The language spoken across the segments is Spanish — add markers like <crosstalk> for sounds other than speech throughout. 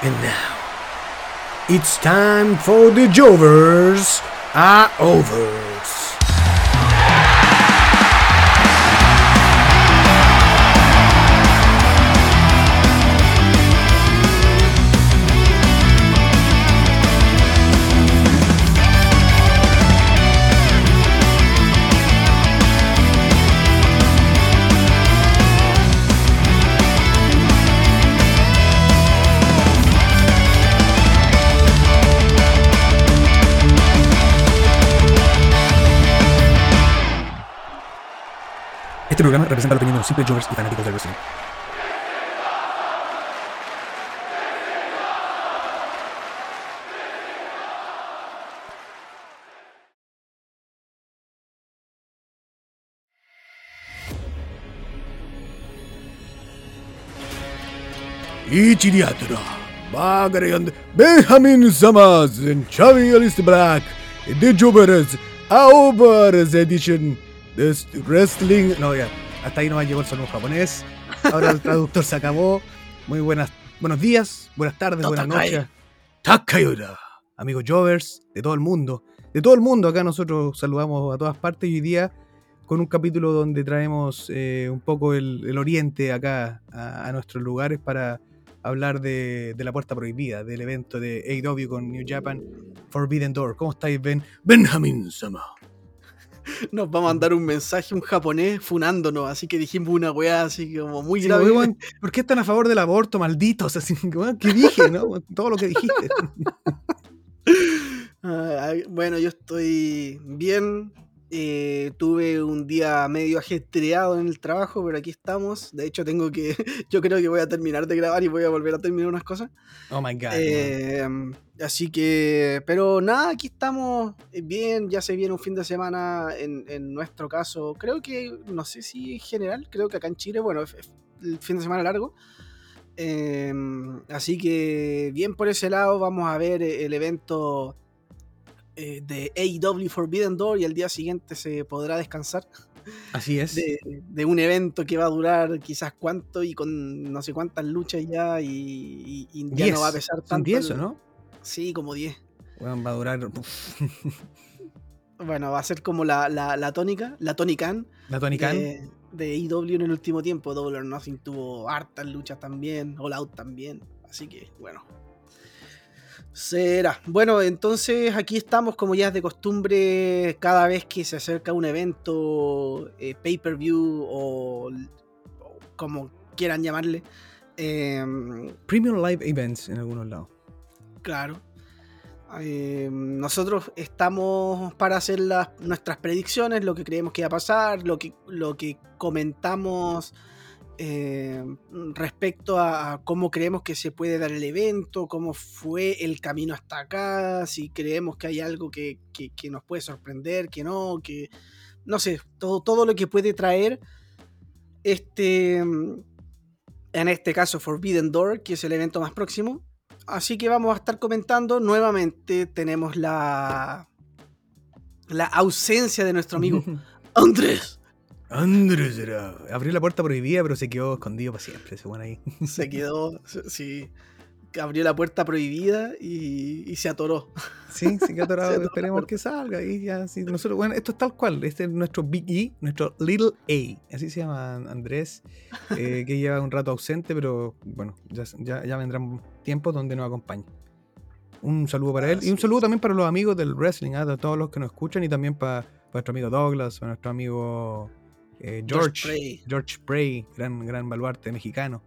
And now, it's time for the Jovers are overs. Representa la opinión de los simples Jovers y fanáticos del wrestling. Ichiriatra, Benjamin Samas, and Chavi Black, the Jovers are edition. This wrestling. No, ya. Hasta ahí no llegó el sonido japonés. Ahora el traductor se acabó. Muy buenas, buenos días, buenas tardes, buenas noches. Takayura. Amigos Jovers de todo el mundo. De todo el mundo, acá nosotros saludamos a todas partes y hoy día con un capítulo donde traemos eh, un poco el, el oriente acá a, a nuestros lugares para hablar de, de la puerta prohibida, del evento de AEW con New Japan Forbidden Door. ¿Cómo estáis, Ben? Benjamin Sama. Nos va a mandar un mensaje un japonés funándonos, así que dijimos una weá así como muy Sí, grave. oye, weón, ¿Por qué están a favor del aborto, malditos? Así, weón, ¿Qué dije, no? Todo lo que dijiste. <laughs> Ah, bueno, yo estoy bien. Eh, tuve un día medio ajetreado en el trabajo, pero aquí estamos. De hecho, tengo que. <laughs> Yo creo que voy a terminar de grabar y voy a volver a terminar unas cosas. Oh my god. Eh, así que, pero nada, aquí estamos eh, bien, ya se viene un fin de semana en, en nuestro caso, creo que, no sé si en general, creo que acá en Chile, bueno, es- es el fin de semana largo. Eh, así que bien por ese lado, vamos a ver eh, el evento eh, de AEW Forbidden Door y al día siguiente se podrá descansar Así es. de, de un evento que va a durar quizás cuánto y con no sé cuántas luchas ya y, y- y ya Diez. no va a pesar tanto. Son 10, ¿o el- no? Sí, como 10. Weón, va a durar Bueno, va a ser como la, la, la tónica, la Tonican la Tony Khan. de, de AEW en el último tiempo. Double or Nothing tuvo hartas luchas también, All Out también. Así que, bueno. Será. Bueno, entonces aquí estamos, como ya es de costumbre, cada vez que se acerca un evento, eh, pay-per-view o, o como quieran llamarle. em, Premium Live Events en algunos lados. Claro. Eh, nosotros estamos para hacer las, nuestras predicciones, lo que creemos que va a pasar, lo que, lo que comentamos eh, respecto a, cómo creemos que se puede dar el evento, cómo fue el camino hasta acá, si creemos que hay algo que, que- que nos puede sorprender, que no, que no sé, todo, todo lo que puede traer este, en este caso Forbidden Door, que es el evento más próximo. Así que vamos a estar comentando nuevamente. Tenemos la la ausencia de nuestro amigo <laughs> Andrés. Andrés era. Abrió la puerta prohibida, pero se quedó escondido para siempre, ese weón ahí. <laughs> Se quedó, sí, abrió la puerta prohibida y, y se atoró. <laughs> Sí, sí que atorado. <laughs> Se atoró la Esperemos que salga. Y ya, sí, nosotros, bueno, esto es tal cual. Este es nuestro Big E, nuestro Little A. Así se llama Andrés, eh, que lleva un rato ausente, pero bueno, ya, ya, ya vendrán tiempos donde nos acompañe. Un saludo para él y un saludo también para los amigos del wrestling, ¿ah? de todos los que nos escuchan y también para, para nuestro amigo Douglas, para nuestro amigo eh, George. Prey. George Prey, gran, gran baluarte mexicano.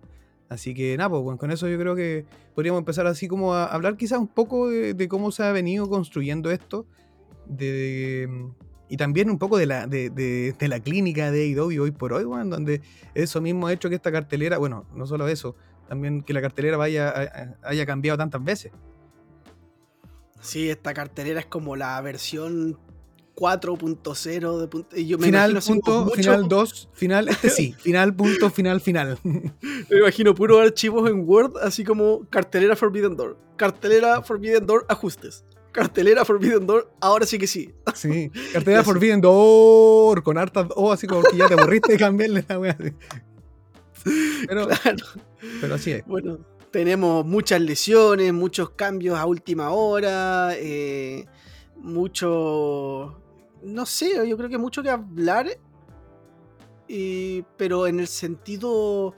Así que nada, pues, con eso yo creo que podríamos empezar así como a hablar quizás un poco de, de cómo se ha venido construyendo esto. De, y también un poco de la, de, de- de la clínica de AEW hoy por hoy, donde eso mismo ha hecho que esta cartelera, bueno, no solo eso, también que la cartelera vaya, haya cambiado tantas veces. Sí, esta cartelera es como la versión 4.0 de punto- y yo me Final, punto, mucho- final 2, final, este sí, <laughs> final, punto, final, final. Me imagino puros archivos en Word, así como cartelera Forbidden Door, cartelera Forbidden Door ajustes, cartelera Forbidden Door, ahora sí que sí. Sí, <laughs> cartelera. Forbidden Door, con hartas O, así como que ya te aburriste de <laughs> cambiarle la wea. Pero, Claro. pero así es. Bueno, tenemos muchas lesiones, muchos cambios a última hora, eh, mucho... No sé, yo creo que mucho que hablar, pero en el sentido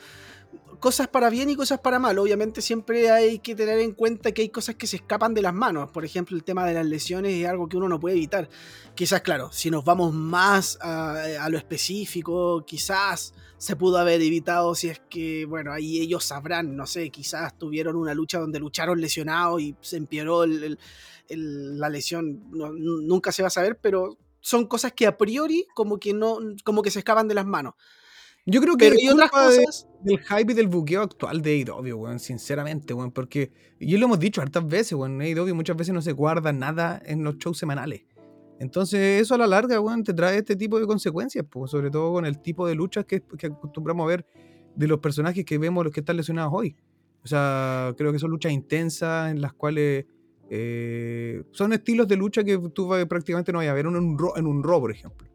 cosas para bien y cosas para mal. Obviamente siempre hay que tener en cuenta que hay cosas que se escapan de las manos. Por ejemplo, el tema de las lesiones es algo que uno no puede evitar. Quizás, claro, si nos vamos más a, lo específico, quizás se pudo haber evitado si es que, bueno, ahí ellos sabrán, no sé, quizás tuvieron una lucha donde lucharon lesionados y se empeoró la lesión. nunca se va a saber, pero son cosas que a priori como que no, como que se escapan de las manos. Yo creo que hay otras cosas del hype y del buqueo actual de AEW, weón, sinceramente, weón, porque y lo hemos dicho hartas veces, weón, AEW muchas veces no se guarda nada en los shows semanales. Entonces, eso a la larga, weón, te trae este tipo de consecuencias, pues, sobre todo con el tipo de luchas que, acostumbramos a ver de los personajes que vemos los que están lesionados hoy. O sea, creo que son luchas intensas en las cuales eh, son estilos de lucha que tú prácticamente no vas a ver en un, en un Raw, por ejemplo.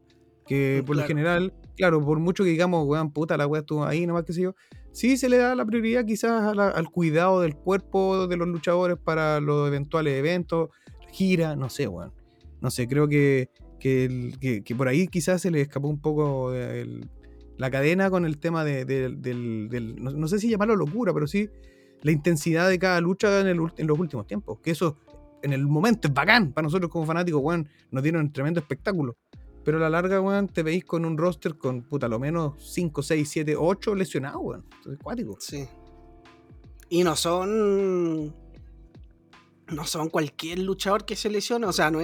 Que mm, por lo general claro, por mucho que digamos, weón, puta, la weá estuvo ahí, nomás que sé yo, sí se le da la prioridad quizás al cuidado del cuerpo de los luchadores para los eventuales eventos, gira, no sé, weón. No sé, creo que, que, por ahí quizás se le escapó un poco la cadena con el tema de, del, no, sé si llamarlo locura, pero sí la intensidad de cada lucha en, los últimos tiempos. Que eso en el momento es bacán para nosotros como fanáticos, weón, nos dieron un tremendo espectáculo. Pero a la larga, weón, te veis con un roster con, puta, lo menos 5, 6, 7, 8 lesionados, weón. Es cuático. Sí. Y no son. No son cualquier luchador que se lesiona. O sea, no,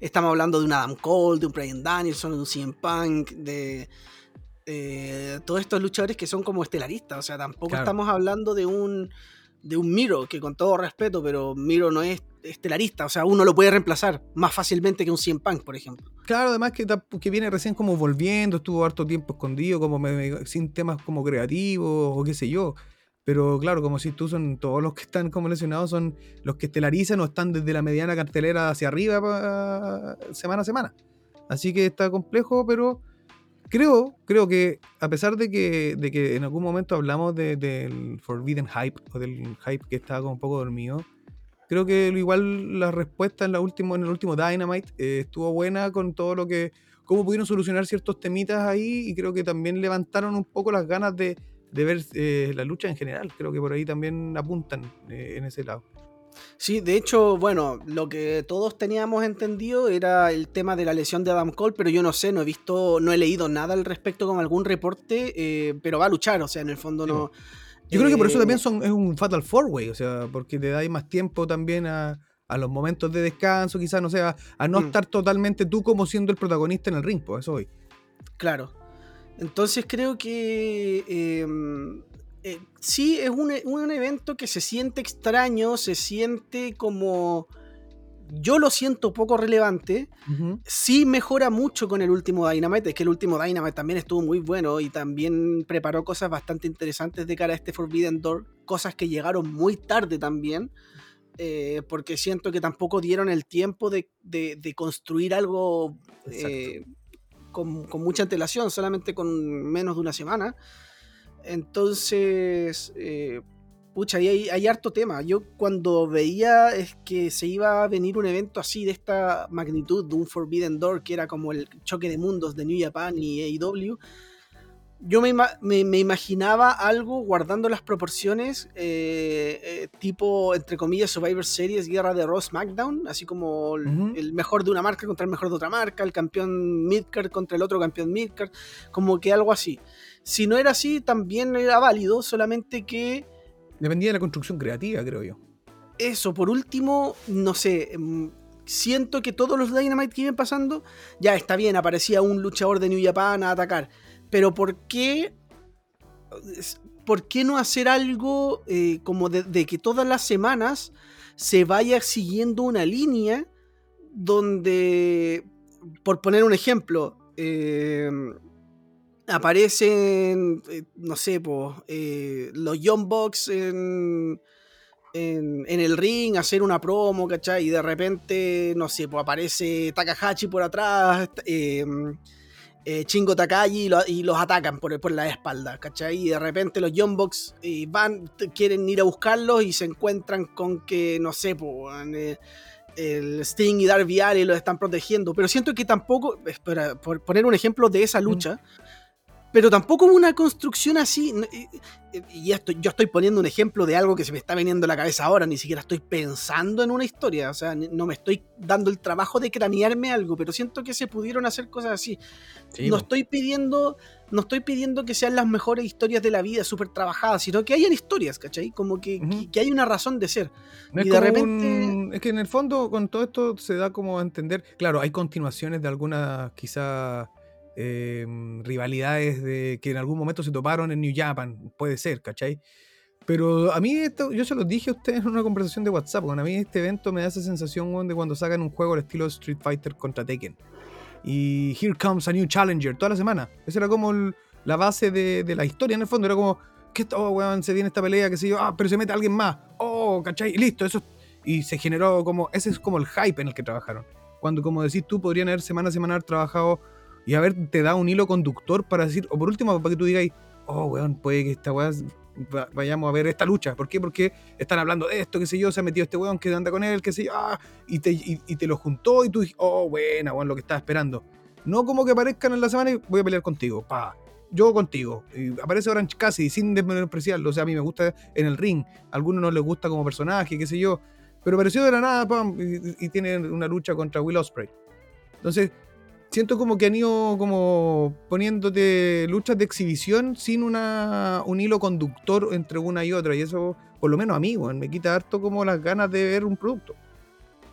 estamos hablando de un Adam Cole, de un Brian Danielson, de un CM Punk, de. Todos estos luchadores que son como estelaristas. O sea, tampoco estamos hablando de un de un Miro, que con todo respeto, pero Miro no es estelarista, o sea, uno lo puede reemplazar más fácilmente que un 100 Punk, por ejemplo. Claro, además que, que viene recién como volviendo, estuvo harto tiempo escondido, como sin temas como creativos o qué sé yo. Pero claro, como si tú son todos los que están como lesionados, son los que estelarizan o están desde la mediana cartelera hacia arriba semana a semana. Así que está complejo, pero creo, creo que a pesar de que, de que en algún momento hablamos del Forbidden Hype o del hype que estaba como un poco dormido, creo que igual la respuesta en, la último, en el último Dynamite eh, estuvo buena con todo lo que, cómo pudieron solucionar ciertos temitas ahí y creo que también levantaron un poco las ganas de, ver eh, la lucha en general. Creo que por ahí también apuntan eh, en ese lado. Sí, de hecho, bueno, lo que todos teníamos entendido era el tema de la lesión de Adam Cole, pero yo no sé, no he visto, no he leído nada al respecto con algún reporte, eh, pero va a luchar, o sea, en el fondo no. Yo creo que por eso también eh, son, es un Fatal Four Way, o sea, porque te dais más tiempo también a, los momentos de descanso, quizás, no sé, a, no mm. estar totalmente tú como siendo el protagonista en el ring, pues eso hoy. Claro. Entonces creo que em, eh, sí, es un, evento que se siente extraño, se siente como... Yo lo siento poco relevante. Sí mejora mucho con el último Dynamite. Es que el último Dynamite también estuvo muy bueno y también preparó cosas bastante interesantes de cara a este Forbidden Door. Cosas que llegaron muy tarde también. Eh, porque siento que tampoco dieron el tiempo de, construir algo eh, con, con, mucha antelación, solamente con menos de una semana. Entonces, eh, pucha, hay, hay, harto tema. Yo cuando veía es que se iba a venir un evento así de esta magnitud, de un Forbidden Door, que era como el choque de mundos de New Japan y AEW, yo me, me, imaginaba algo guardando las proporciones, eh, eh, tipo, entre comillas, Survivor Series, Guerra de Ross SmackDown, así como el, mejor de una marca contra el mejor de otra marca, el campeón Midcard contra el otro campeón Midcard, como que algo así. Si no era así, también era válido, solamente que... Dependía de la construcción creativa, creo yo. Eso, por último, no sé, mm, siento que todos los Dynamite que iban pasando, ya está bien, aparecía un luchador de New Japan a atacar, pero ¿por qué, por qué no hacer algo eh, como de, que todas las semanas se vaya siguiendo una línea donde, por poner un ejemplo, eh, aparecen, eh, no sé, eh, los Young Bucks en, en, el ring, hacer una promo, ¿cachai? Y de repente, no sé, pues aparece Takahashi por atrás, em, eh, Chingo Takagi y, los atacan por, por la espalda, ¿cachai? Y de repente los Young Bucks eh, van, quieren ir a buscarlos y se encuentran con que, no sé, pues, el Sting y Darby Allin los están protegiendo. Pero siento que tampoco, espera, por poner un ejemplo de esa lucha, pero tampoco hubo una construcción así. Y esto, yo estoy poniendo un ejemplo de algo que se me está viniendo a la cabeza ahora, ni siquiera estoy pensando en una historia, o sea, no me estoy dando el trabajo de cranearme algo, pero siento que se pudieron hacer cosas así. no estoy pidiendo, no estoy pidiendo que sean las mejores historias de la vida, súper trabajadas, sino que hayan historias, ¿cachai? Como que, que, hay una razón de ser. y de repente... Es que en el fondo con todo esto se da como a entender, claro, hay continuaciones de algunas quizás Em, rivalidades de, que en algún momento se toparon en New Japan, puede ser, ¿cachai? Pero a mí, esto, yo se los dije a ustedes en una conversación de WhatsApp, a mí este evento me da esa sensación de cuando sacan un juego al estilo Street Fighter contra Tekken. Y Here Comes a New Challenger toda la semana. Esa era como la base de, la historia en el fondo. Era como, ¿qué oh, weón, se viene esta pelea, qué sé yo, ah, pero se mete alguien más. Oh, ¿cachai? Y listo, eso. Y se generó como, ese es como el hype en el que trabajaron. Cuando, como decís tú, podrían haber semana a semana trabajado y a ver, te da un hilo conductor para decir, o por último, para que tú digas, oh, weón, puede que esta weá vayamos a ver esta lucha. ¿Por qué? Porque están hablando de esto, qué sé yo, se ha metido este weón que anda con él, qué sé yo, ah, y, te, y, te lo juntó y tú dices, oh, buena, weón, lo que estaba esperando. No como que aparezcan en la semana y voy a pelear contigo, pa. Yo contigo. Y aparece Orange casi sin despreciarlo. O sea, a mí me gusta en el ring. A algunos no les gusta como personaje, qué sé yo. Pero apareció de la nada, pam, y, y tiene una lucha contra Will Ospreay. Entonces, siento como que han ido como poniéndote luchas de exhibición sin una, un hilo conductor entre una y otra. Y eso, por lo menos a mí, me quita harto como las ganas de ver un producto.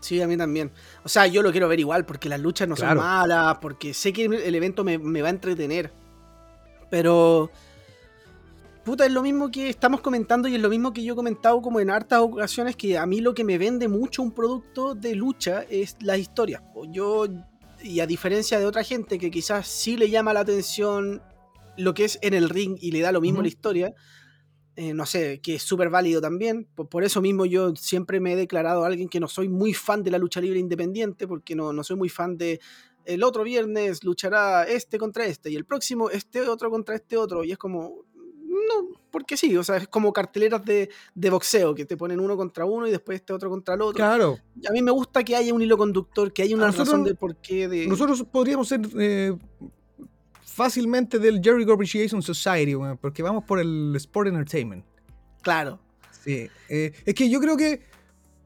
Sí, a mí también. O sea, yo lo quiero ver igual porque las luchas no son malas, porque sé que el evento me, me, va a entretener. Pero... Puta, es lo mismo que estamos comentando y es lo mismo que yo he comentado como en hartas ocasiones que a mí lo que me vende mucho un producto de lucha es la historia. Yo y a diferencia de otra gente que quizás sí le llama la atención lo que es en el ring y le da lo mismo la historia, eh, no sé, que es súper válido también. Por, eso mismo yo siempre me he declarado a alguien que no soy muy fan de la lucha libre independiente, porque no, no soy muy fan de el otro viernes luchará este contra este y el próximo este otro contra este otro. Y es como, no, porque sí, o sea, es como carteleras de, boxeo, que te ponen uno contra uno y después este otro contra el otro. Claro. A mí me gusta que haya un hilo conductor, que haya una razón de por qué. De... Nosotros podríamos ser eh, fácilmente del Jericho Appreciation Society, porque vamos por el Sport Entertainment. Claro. Sí. Eh, es que yo creo que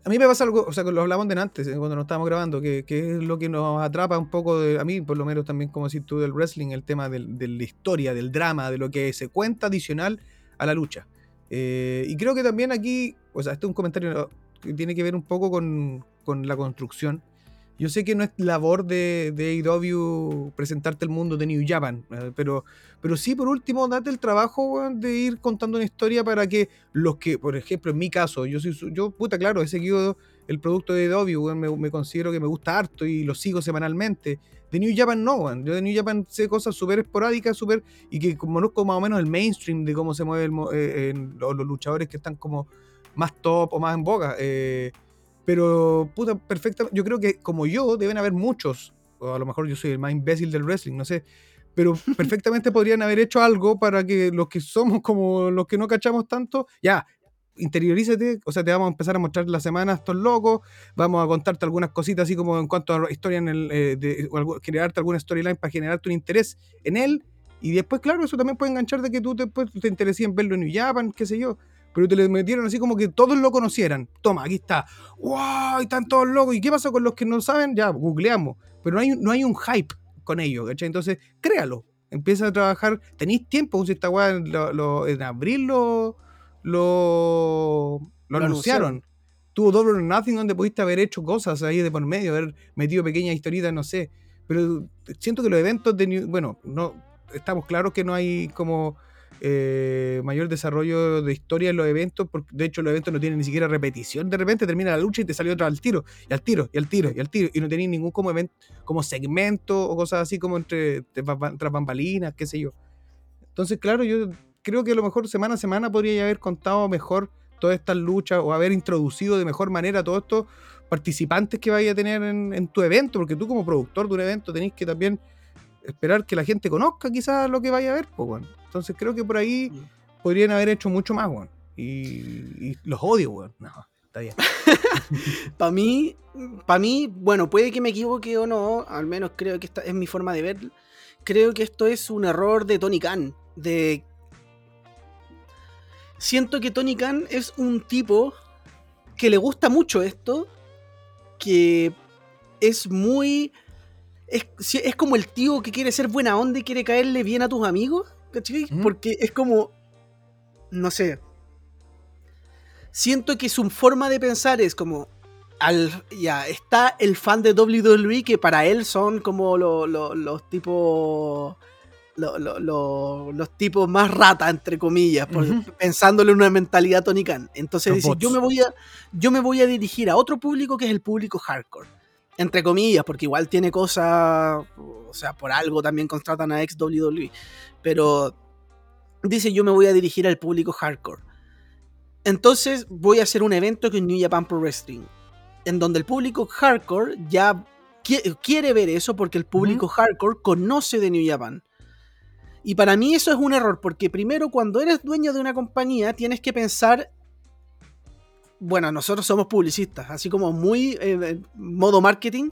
a mí me pasa algo, o sea, lo hablamos de antes, eh, cuando nos estábamos grabando, que, es lo que nos atrapa un poco, de, a mí por lo menos también, como decís tú, del wrestling, el tema de la historia, del drama, de lo que se cuenta adicional a la lucha. Eh, y creo que también aquí, o sea, este es un comentario que tiene que ver un poco con la construcción yo sé que no es labor de, de AEW presentarte el mundo de New Japan, eh, pero, pero sí, por último, date el trabajo de ir contando una historia para que los que, por ejemplo, en mi caso, yo soy, yo, puta, claro, he seguido el producto de AEW, me, considero que me gusta harto y lo sigo semanalmente. De New Japan no, yo de New Japan sé cosas súper esporádicas, súper, y que conozco más o menos el mainstream de cómo se mueven eh, los, luchadores que están como más top o más en boga. Eh, pero, puta, perfecta. Yo creo que como yo, deben haber muchos. O a lo mejor yo soy el más imbécil del wrestling, no sé. Pero <laughs> perfectamente podrían haber hecho algo para que los que somos como los que no cachamos tanto, ya, interiorízate, o sea, te vamos a empezar a mostrar la semana estos locos, vamos a contarte algunas cositas así como en cuanto a historia en el, eh, de, generarte alguna storyline para generarte un interés en él, y después, claro, eso también puede enganchar de que tú te, pues, te intereses en verlo en New Japan, qué sé yo pero te le metieron así como que todos lo conocieran. Toma, aquí está. ¡Wow! Están todos locos. ¿Y qué pasa con los que no saben? Ya, googleamos. Pero no hay, no hay un hype con ellos, ¿cachai? Entonces, créalo. Empieza a trabajar. Tenéis tiempo, si esta weá en abril lo, lo, anunciaron. Tuvo Double or Nothing donde pudiste haber hecho cosas ahí de por medio, haber metido pequeñas historitas, no sé. Pero siento que los eventos de. Bueno, no estamos claros que no hay como eh, mayor desarrollo de historia en los eventos, porque de hecho los eventos no tienen ni siquiera repetición, de repente termina la lucha y te salió otra al tiro, y al tiro, y al tiro, y al tiro, y no tenéis ningún como evento, como segmento o cosas así como entre tras bambalinas, qué sé yo. Entonces, claro, yo creo que a lo mejor semana a semana podría haber contado mejor todas estas luchas o haber introducido de mejor manera todos estos participantes que vaya a tener en, en tu evento, porque tú como productor de un evento tenés que también esperar que la gente conozca quizás lo que vaya a ver, pues, bueno. Entonces creo que por ahí podrían haber hecho mucho más, weón. Y, y los odio, weón. No, está bien. <laughs> Para mí, para mí, bueno, puede que me equivoque o no, al menos creo que esta es mi forma de ver. Creo que esto es un error de Tony Khan. De... Siento que Tony Khan es un tipo que le gusta mucho esto, que es muy... Es, es como el tío que quiere ser buena onda y quiere caerle bien a tus amigos, ¿cachai? Porque es como... No sé, siento que su forma de pensar es como al ya está el fan de WWE que para él son como lo- lo- los tipos lo- lo- lo- los tipos más rata entre comillas por- pensándole en una mentalidad Tony Khan entonces dice yo me voy a yo me voy a dirigir a otro público que es el público hardcore entre comillas porque igual tiene cosas o sea por algo también contratan a ex WWE pero dice yo me voy a dirigir al público hardcore entonces voy a hacer un evento es New Japan Pro Wrestling, en donde el público hardcore ya qui- quiere ver eso porque el público hardcore conoce de New Japan. Y para mí eso es un error, porque primero cuando eres dueño de una compañía tienes que pensar, bueno, nosotros somos publicistas, así como muy eh, en modo marketing,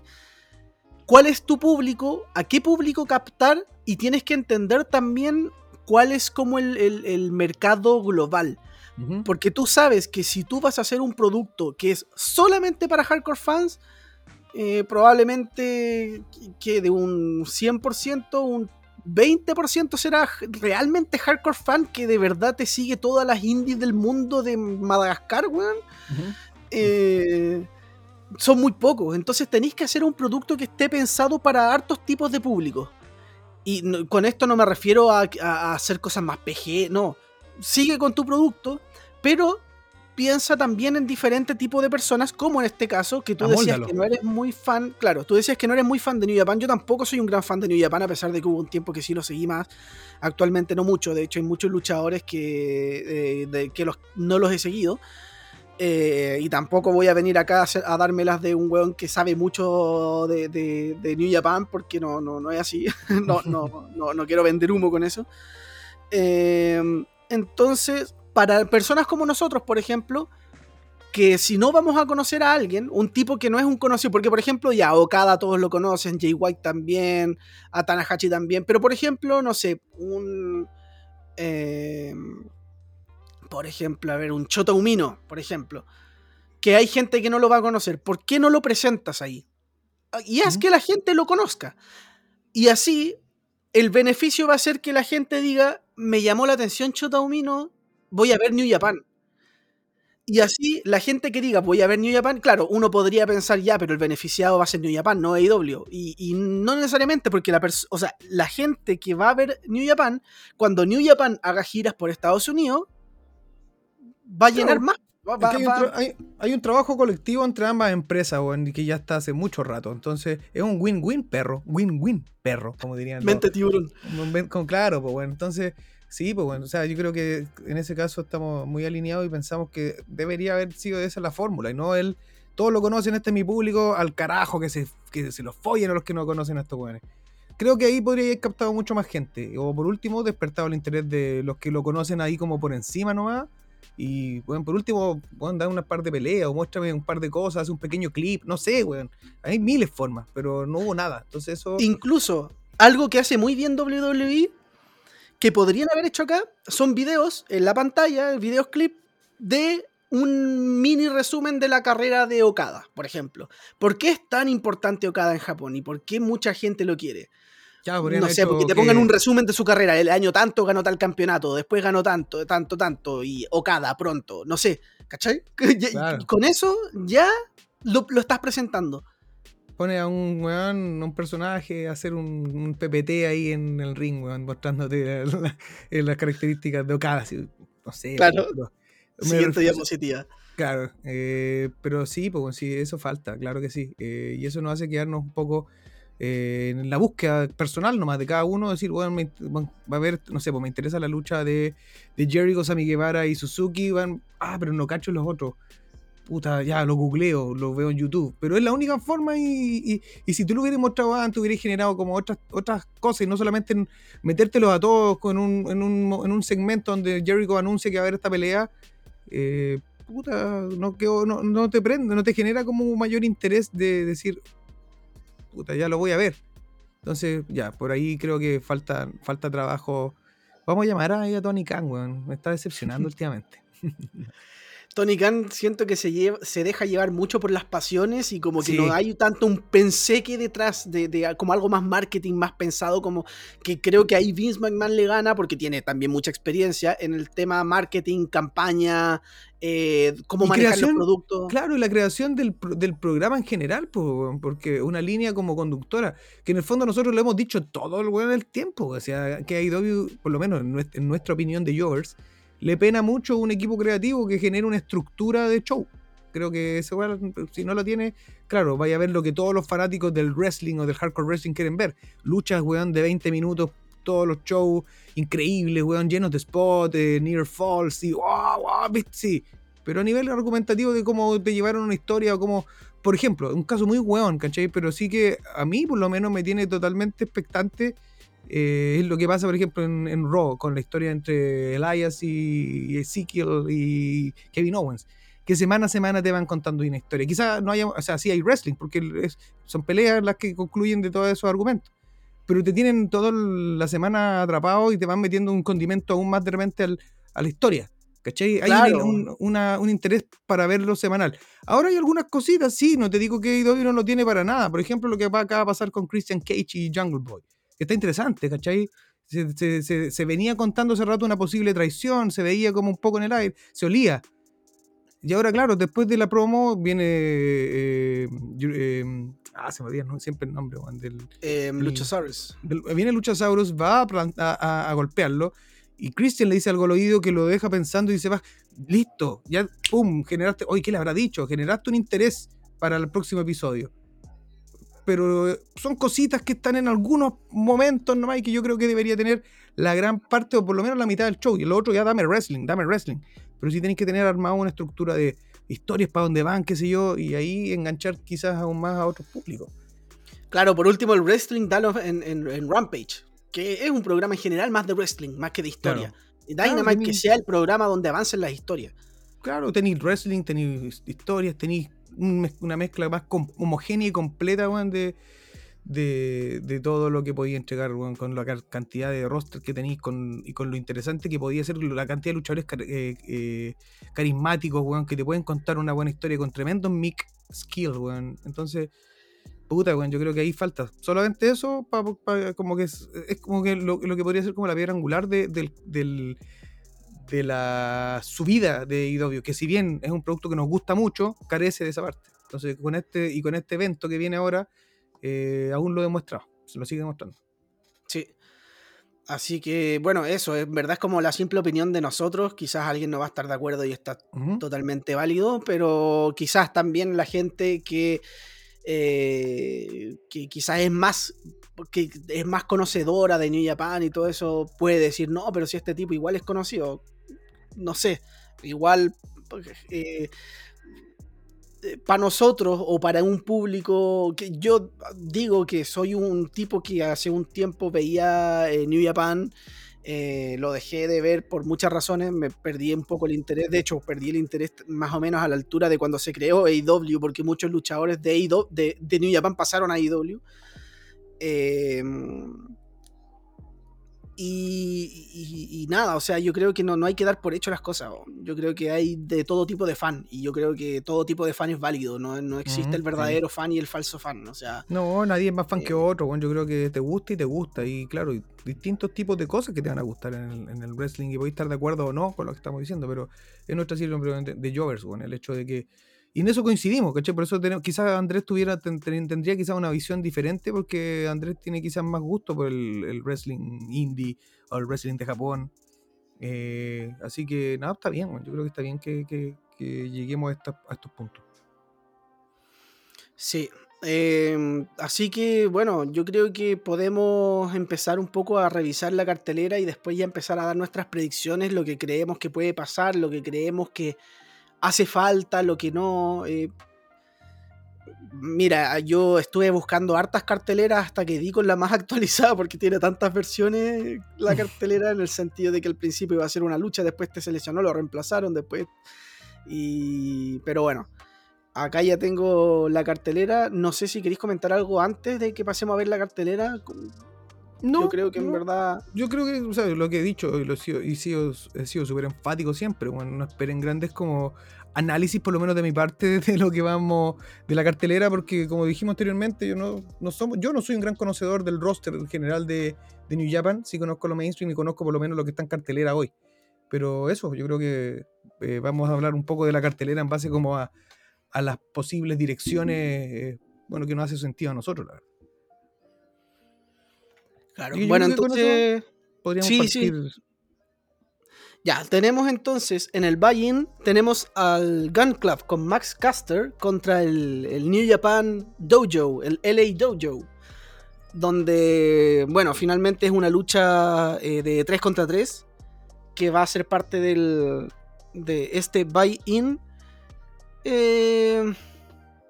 cuál es tu público, a qué público captar y tienes que entender también cuál es como el- el- el mercado global. Porque tú sabes que si tú vas a hacer un producto que es solamente para hardcore fans, eh, probablemente que de un 100%, un 20% será realmente hardcore fan que de verdad te sigue todas las indies del mundo de Madagascar, weón. Eh, son muy pocos. Entonces tenéis que hacer un producto que esté pensado para hartos tipos de público. Y no- con esto no me refiero a, a- a hacer cosas más PG, no. Sigue con tu producto, pero piensa también en diferentes tipos de personas, como en este caso, que tú decías que no eres muy fan. Claro, tú decías que no eres muy fan de New Japan. Yo tampoco soy un gran fan de New Japan, a pesar de que hubo un tiempo que sí lo seguí más. Actualmente no mucho. De hecho, hay muchos luchadores que, eh, de- que los, no los he seguido. Eh, y tampoco voy a venir acá a, hacer- a dármelas de un weón que sabe mucho de, de- de New Japan, porque no, no, no es así. <laughs> no, no, no, no quiero vender humo con eso. Eh, entonces, para personas como nosotros, por ejemplo, que si no vamos a conocer a alguien, un tipo que no es un conocido, porque por ejemplo, ya Okada todos lo conocen, Jay White también, a Tanahashi también, pero por ejemplo, no sé, un. eh, por ejemplo, a ver, un Chota Umino, por ejemplo, que hay gente que no lo va a conocer, ¿por qué no lo presentas ahí? Y haz que la gente lo conozca. Y así, el beneficio va a ser que la gente diga, me llamó la atención Chota Umino, voy a ver New Japan. Y así, la gente que diga, voy a ver New Japan, claro, uno podría pensar ya, pero el beneficiado va a ser New Japan, no AEW. Y, y no necesariamente, porque la, o sea, la gente que va a ver New Japan, cuando New Japan haga giras por Estados Unidos, va a llenar Claro. más. Va- va- hay, un va- tra- hay- hay un trabajo colectivo entre ambas empresas, que ya está hace mucho rato. Entonces, es un win-win perro. Win-win perro, como dirían. los- mente tiburón. Con- claro, pues bueno, entonces, sí, pues bueno, o sea, yo creo que en ese caso estamos muy alineados y pensamos que debería haber sido esa la fórmula y no el, todos lo conocen, este es mi público, al carajo, que se, que se los follen a los que no conocen a estos jóvenes. Creo que ahí podría haber captado mucho más gente, o por último, despertado el interés de los que lo conocen ahí como por encima nomás. Y, bueno, por último, bueno, dar una par de peleas o muéstrame un par de cosas, hace un pequeño clip, no sé, weón. Hay miles de formas, pero no hubo nada. Entonces eso... Incluso, algo que hace muy bien WWE, que podrían haber hecho acá, son videos en la pantalla, videos clip, de un mini resumen de la carrera de Okada, por ejemplo. ¿Por qué es tan importante Okada en Japón y por qué mucha gente lo quiere? ya No sé, porque te que- pongan un resumen de su carrera. El año tanto ganó tal campeonato, después ganó tanto, tanto, tanto, y Okada pronto, no sé, ¿cachai? <laughs> Claro. Con eso ya lo, lo estás presentando. Pone a un weón, un personaje, a hacer un, un PPT ahí en el ring, weón, mostrándote la- la- las características de Okada. así, no sé. Claro. pero- me Siguiente diapositiva. Claro, eh, pero sí, pues sí, eso falta, claro que sí. eh, y eso nos hace quedarnos un poco eh, en la búsqueda personal nomás de cada uno, decir, bueno, me- bueno, va a haber, no sé, pues me interesa la lucha de, de Jericho, Sami Guevara y Suzuki, van, ah, pero no cacho los otros. Puta, ya lo googleo, lo veo en YouTube. Pero es la única forma y, si tú lo hubieras mostrado antes, hubieras generado como otras, otras cosas y no solamente metértelo a todos con un, en, un, en un segmento donde Jericho anuncia que va a haber esta pelea. Eh, puta, no, no, no te prende, no te genera como un mayor interés de decir, puta, ya lo voy a ver. Entonces, ya, por ahí creo que falta, falta trabajo. Vamos a llamar a, a Tony Khan, weón. Me está decepcionando <laughs> últimamente. <laughs> Tony Khan siento que se, lleva, se deja llevar mucho por las pasiones y como que no hay tanto un que detrás de, como algo más marketing, más pensado, como que creo que ahí Vince McMahon le gana porque tiene también mucha experiencia en el tema marketing, campaña, eh, cómo manejar los productos. Claro, y la creación del, programa en general, porque una línea como conductora, que en el fondo nosotros lo hemos dicho todo el, el tiempo, o sea, que IW, por lo menos en nuestra, opinión de Jovers, le pena mucho un equipo creativo que genere una estructura de show. Creo que ese si no lo tiene, claro, vaya a ver lo que todos los fanáticos del wrestling o del hardcore wrestling quieren ver. Luchas, weón, de 20 minutos, todos los shows increíbles, weón, llenos de spots, near falls, y wow, wow, sí. Pero a nivel argumentativo de cómo te llevaron una historia o cómo, por ejemplo, un caso muy weón, ¿cachai? Pero sí que a mí por lo menos me tiene totalmente expectante eh, es lo que pasa, por ejemplo, en, en, Raw, con la historia entre Elias y Ezekiel y Kevin Owens, que semana a semana te van contando una historia. Quizás no haya, o sea, sí hay wrestling, porque son peleas las que concluyen de todos esos argumentos, pero te tienen toda la semana atrapado y te van metiendo un condimento aún más de repente a la historia. ¿Cachai? Hay un, un, interés para verlo semanal. Ahora hay algunas cositas, sí, no te digo que IW no lo tiene para nada. Por ejemplo, lo que acaba de pasar con Christian Cage y Jungle Boy está interesante, ¿cachai? Se, venía contando hace rato una posible traición, se veía como un poco en el aire, se olía. Y ahora, claro, después de la promo viene. Eh, eh, ah, se me olvida siempre el nombre, del. Eh, Luchasaurus. viene Luchasaurus, va a, golpearlo. Y Christian le dice algo al oído que lo deja pensando y dice: Va, listo, ya, pum, generaste. Oye, ¿qué le habrá dicho? Generaste un interés para el próximo episodio pero son cositas que están en algunos momentos nomás y que yo creo que debería tener la gran parte o por lo menos la mitad del show. Y lo otro ya dame wrestling, dame wrestling. Pero sí tenéis que tener armado una estructura de historias para dónde van, qué sé yo, y ahí enganchar quizás aún más a otros públicos. Claro, por último el wrestling, dalo en, Rampage, que es un programa en general más de wrestling, más que de historia. Y Dynamite que sea el programa donde avancen las historias. Claro, tenéis wrestling, tenéis historias, tenéis una mezcla más homogénea y completa, de, de, todo lo que podía entregar, con la cantidad de roster que tenéis con, y con lo interesante que podía ser la cantidad de luchadores eh, eh, carismáticos, que te pueden contar una buena historia con tremendos mic skills, Entonces, puta, yo creo que ahí falta. Solamente eso, como que es, como que lo, que podría ser como la piedra angular del de la subida de IW, que si bien es un producto que nos gusta mucho, carece de esa parte. Entonces, con este, y con este evento que viene ahora, eh, aún lo he demostrado, se lo sigue demostrando. Sí. Así que, bueno, eso, en verdad es como la simple opinión de nosotros. Quizás alguien no va a estar de acuerdo y está totalmente válido, pero quizás también la gente que, eh, que quizás es más que es más conocedora de New Japan y todo eso puede decir, no, pero si este tipo igual es conocido, no sé, igual eh, eh, para nosotros o para un público que yo digo que soy un tipo que hace un tiempo veía eh, New Japan, lo dejé de ver por muchas razones, me perdí un poco el interés, de hecho perdí el interés más o menos a la altura de cuando se creó AEW, porque muchos luchadores de, AEW, de, de New Japan pasaron a AEW. Y, nada, o sea, yo creo que no, no hay que dar por hecho las cosas. Yo creo que hay de todo tipo de fan. Y yo creo que todo tipo de fan es válido. No, no existe el verdadero fan y el falso fan. O sea. No, nadie es más fan que eh, otro. Bueno, yo creo que te gusta y te gusta. Y claro, distintos tipos de cosas que te van a gustar en el, wrestling. Y voy a estar de acuerdo o no con lo que estamos diciendo. Pero es nuestra situación de Jovers, bueno, el hecho de que y en eso coincidimos, ¿cachai? Por eso tenemos, quizás Andrés tuviera, tendría quizás una visión diferente, porque Andrés tiene quizás más gusto por el, wrestling indie o el wrestling de Japón. Eh, así que nada, está bien, yo creo que está bien que, lleguemos a, estos puntos. Sí, em, así que bueno, yo creo que podemos empezar un poco a revisar la cartelera y después ya empezar a dar nuestras predicciones, lo que creemos que puede pasar, lo que creemos que hace falta, lo que no. Eh, mira, yo estuve buscando hartas carteleras hasta que di con la más <laughs> actualizada porque tiene tantas versiones la <laughs> cartelera en el sentido de que al principio iba a ser una lucha, después te seleccionó, lo reemplazaron, después... Y... Pero bueno, acá ya tengo la cartelera. No sé si queréis comentar algo antes de que pasemos a ver la cartelera. No, yo creo que en verdad. Yo creo que, o sea, lo que he dicho, y, lo he sido, y sido, he sido súper enfático siempre. Bueno, no esperen grandes como análisis, por lo menos de mi parte, <laughs> de lo que vamos de la cartelera, porque como dijimos anteriormente, yo no, no somos, yo no soy un gran conocedor del roster en general de, de New Japan. Sí conozco lo mainstream y conozco por lo menos lo que está en cartelera hoy. Pero eso, yo creo que eh, vamos a hablar un poco de la cartelera en base como a, a las posibles direcciones, eh, bueno, que no hace sentido a nosotros, la verdad. Claro, bueno, entonces. Podríamos sí, partir. Sí. Ya, tenemos entonces en el buy-in, tenemos al Gun Club con Max Caster contra el, New Japan Dojo, el LA Dojo. Donde, bueno, finalmente es una lucha eh, de 3 contra 3 que va a ser parte del, de este buy-in. Eh,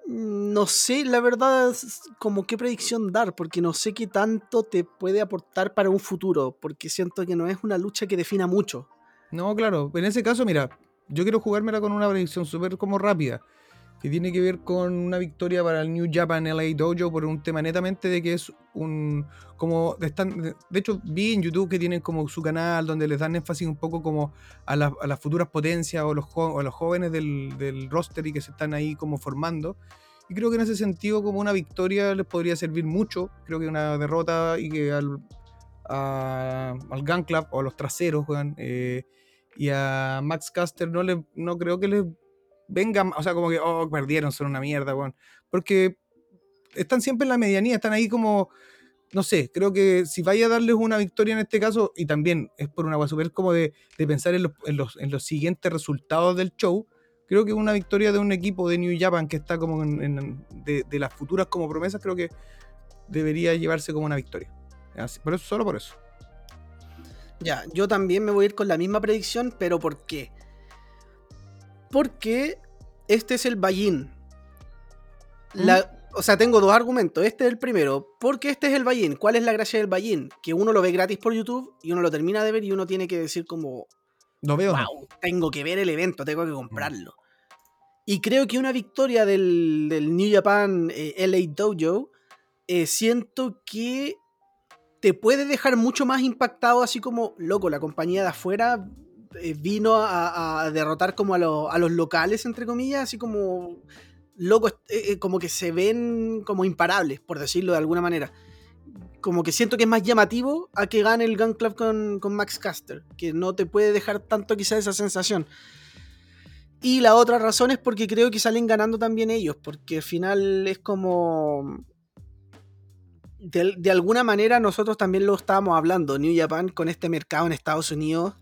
no sé, la verdad, como qué predicción dar, porque no sé qué tanto te puede aportar para un futuro, porque siento que no es una lucha que defina mucho. No, claro, en ese caso, mira, yo quiero jugármela con una predicción súper como rápida, que tiene que ver con una victoria para el New Japan LA Dojo por un tema netamente de que es un, como, están, de hecho vi en YouTube que tienen como su canal donde les dan énfasis un poco como a, las futuras potencias o los, a los jóvenes del, roster y que se están ahí como formando. Y creo que en ese sentido como una victoria les podría servir mucho. Creo que una derrota y que al, al Gun Club o a los traseros juegan, eh, y a Max Caster no, le, no creo que les venga, o sea, como que, oh, perdieron, son una mierda, weón. Porque están siempre en la medianía, están ahí como no sé, creo que si vaya a darles una victoria en este caso, y también es por una super como de, pensar en los, siguientes resultados del show, creo que una victoria de un equipo de New Japan que está como en, de, las futuras como promesas, creo que debería llevarse como una victoria. por eso, solo por eso. Ya, yo también me voy a ir con la misma predicción, pero ¿por qué? Porque este es el Bayin. La, o sea, tengo dos argumentos. Este es el primero. Porque este es el buy ¿Cuál es la gracia del buy Que uno lo ve gratis por YouTube y uno lo termina de ver y uno tiene que decir como... No veo. Wow, tengo que ver el evento, tengo que comprarlo. Y creo que una victoria del, New Japan eh, LA Dojo, eh, siento que te puede dejar mucho más impactado, así como, loco, la compañía de afuera vino a, derrotar como a, los locales, entre comillas, así como loco, eh, eh, como que se ven como imparables, por decirlo de alguna manera. Como que siento que es más llamativo a que gane el Gun Club con, Max Caster, que no te puede dejar tanto quizá esa sensación. Y la otra razón es porque creo que salen ganando también ellos, porque al final es como... De, de, alguna manera nosotros también lo estábamos hablando, New Japan, con este mercado en Estados Unidos,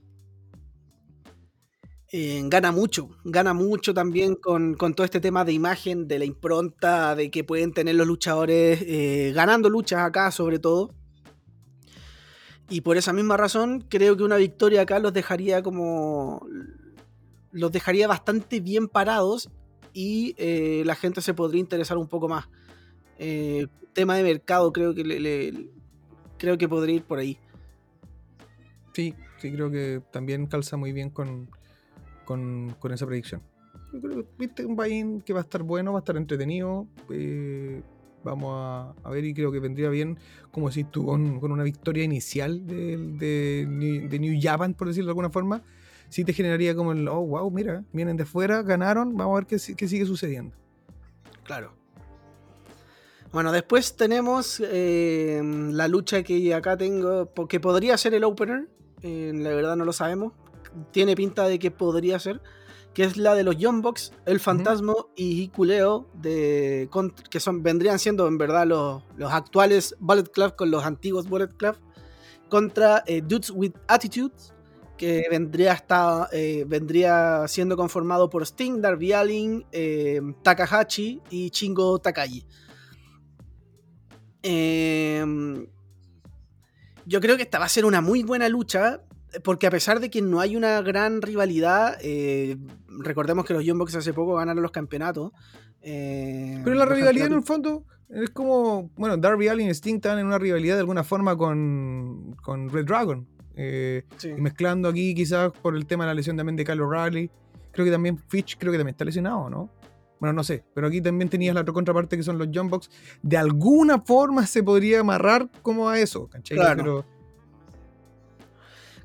eh, gana mucho, gana mucho también con, todo este tema de imagen, de la impronta, de que pueden tener los luchadores eh, ganando luchas acá sobre todo. Y por esa misma razón creo que una victoria acá los dejaría como... los dejaría bastante bien parados y eh, la gente se podría interesar un poco más. tema de mercado creo que creo que podría ir por ahí. Sí, sí creo que también calza muy bien con, con, esa predicción. Yo creo que viste un buy que va a estar bueno, va a estar entretenido. Eh, vamos a, ver y creo que vendría bien, como decís tú, con, una victoria inicial de, de, New Japan, por decirlo de alguna forma. Sí te generaría como el, oh, wow, mira, vienen de fuera, ganaron, vamos a ver qué, sigue sucediendo. Claro. Bueno, después tenemos eh, la lucha que acá tengo, que podría ser el opener, eh, la verdad no lo sabemos, tiene pinta de que podría ser, que es la de los Young Bucks, el Fantasmo y Hikuleo, de, que son, vendrían siendo en verdad los, los actuales Bullet Club con los antiguos Bullet Club, contra eh, Dudes with Attitudes, que vendría, hasta, eh, vendría siendo conformado por Sting, Darby Allin, eh, Takahashi y Chingo Takagi. Em, yo creo que esta va a ser una muy buena lucha porque a pesar de que no hay una gran rivalidad, eh, recordemos que los Young Bucks hace poco ganaron los campeonatos. eh, Pero la rivalidad en el fondo es como, bueno, Darby Allin y Sting están en una rivalidad de alguna forma con, con Red Dragon. Eh, Sí. y mezclando aquí quizás por el tema de la lesión también de Kyle O'Reilly. Creo que también Fitch creo que también está lesionado, ¿no? Bueno, no sé, pero aquí también tenías la otra contraparte que son los Young Bucks. De alguna forma se podría amarrar como a eso, ¿cachai? Claro. Pero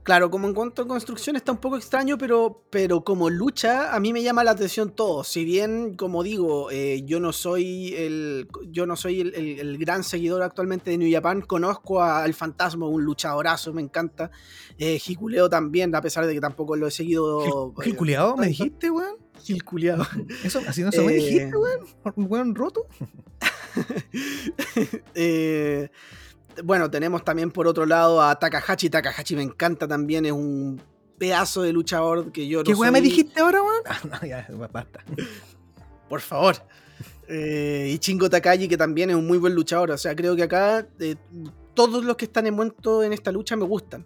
Claro, como en cuanto a construcción está un poco extraño, pero, pero como lucha a mí me llama la atención todo. Si bien, como digo, eh, yo no soy el yo no soy el, el- el gran seguidor actualmente de New Japan, conozco al Fantasma, un luchadorazo, me encanta. Eh, Hikuleo también, a pesar de que tampoco lo he seguido. ¿Qué eh, me dijiste, weón? Gil culiao. Eso, así no se me Eh, dijiste, weón. Weón roto. <laughs> Eh, bueno, tenemos también por otro lado a Takahashi. Takahashi me encanta también, es un pedazo de luchador que yo no ¿Qué weón me dijiste ahora, weón? <laughs> Ah, no, ya, basta. Por favor. Eh, y Chingo Takagi, que también es un muy buen luchador. O sea, creo que acá eh, todos los que están envueltos en esta lucha me gustan.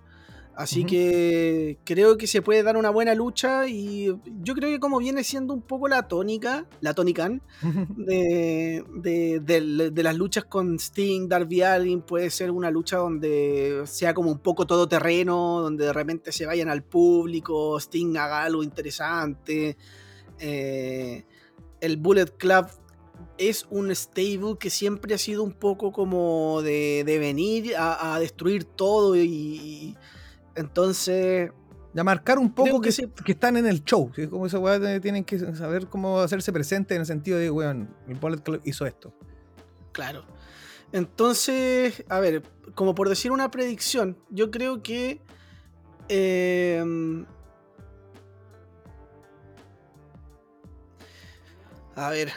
Así que creo que se puede dar una buena lucha. Y yo creo que como viene siendo un poco la tónica, la tónica <laughs> de, de, de- de las luchas con Sting, Darby Allin, puede ser una lucha donde sea como un poco todoterreno, donde de repente se vayan al público, Sting haga algo interesante. Eh, el Bullet Club es un stable que siempre ha sido un poco como de, de venir a, a destruir todo y, y entonces Ya marcar un poco que, que sí. que están en el show. ¿sí? Como esa weá de- tienen que saber cómo hacerse presente en el sentido de, weón, el Bullet Club hizo esto. Claro. Entonces, a ver, como por decir una predicción, yo creo que. em, a ver,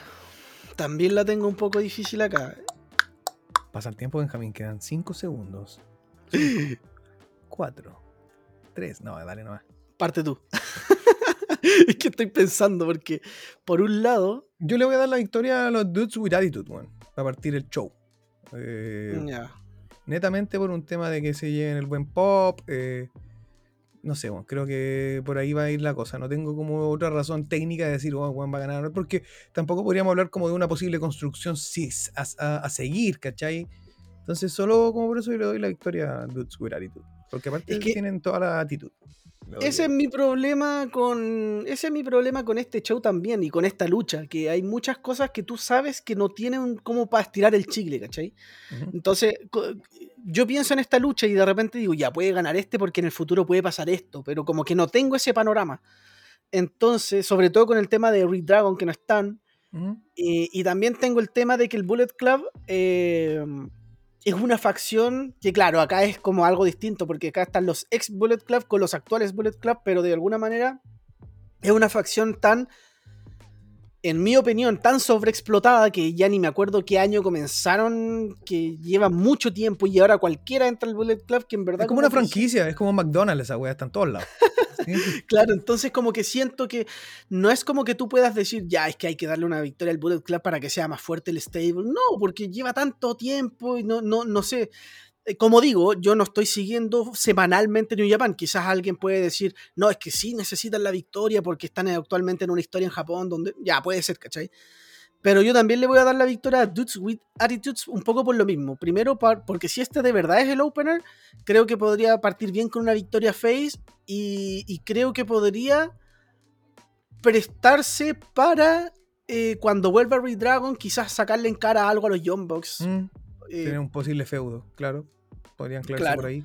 también la tengo un poco difícil acá. Pasa el tiempo, Benjamín, quedan 5 segundos. <laughs> 4, 3, no, dale nomás. Parte tú. <laughs> es que estoy pensando, porque por un lado. Yo le voy a dar la victoria a los Dudes with Attitude, weón, para partir el show. Eh, Ya. netamente por un tema de que se lleven el buen pop. eh, no sé, bueno, creo que por ahí va a ir la cosa. No tengo como otra razón técnica de decir, oh, Juan va a ganar, porque tampoco podríamos hablar como de una posible construcción cis a, a- a seguir, ¿cachai? Entonces, solo como por eso yo le doy la victoria a Dudes with Attitude. Porque aparte Es que- tienen toda la actitud. Ese es mi problema con. Ese es mi problema con este show también y con esta lucha. Que hay muchas cosas que tú sabes que no tienen como para estirar el chicle, ¿cachai? Entonces, yo pienso en esta lucha y de repente digo, ya puede ganar este porque en el futuro puede pasar esto, pero como que no tengo ese panorama. Entonces, sobre todo con el tema de Red Dragon que no están, y, y también tengo el tema de que el Bullet Club eh, es una facción que, claro, acá es como algo distinto, porque acá están los ex Bullet Club con los actuales Bullet Club, pero de alguna manera es una facción tan, en mi opinión, tan sobreexplotada que ya ni me acuerdo qué año comenzaron, que lleva mucho tiempo y ahora cualquiera entra al Bullet Club, que en verdad... Es como una que- franquicia, es como McDonald's esa weá, está en todos lados. <laughs> ¿sí? Claro, entonces como que siento que no es como que tú puedas decir, ya, es que hay que darle una victoria al Bullet Club para que sea más fuerte el stable. No, porque lleva tanto tiempo y no, no, no sé. Eh, Como digo, yo no estoy siguiendo semanalmente New Japan. Quizás alguien puede decir, no, es que sí necesitan la victoria porque están actualmente en una historia en Japón donde, ya, puede ser, ¿cachai? Pero yo también le voy a dar la victoria a Dudes with Attitudes un poco por lo mismo. Primero, porque si este de verdad es el opener, creo que podría partir bien con una victoria face y, creo que podría prestarse para eh, cuando vuelva Red Dragon quizás sacarle en cara algo a los Young Bucks. Mm, Eh, Tienen un posible feudo, claro. Podrían clavarse Claro. por ahí.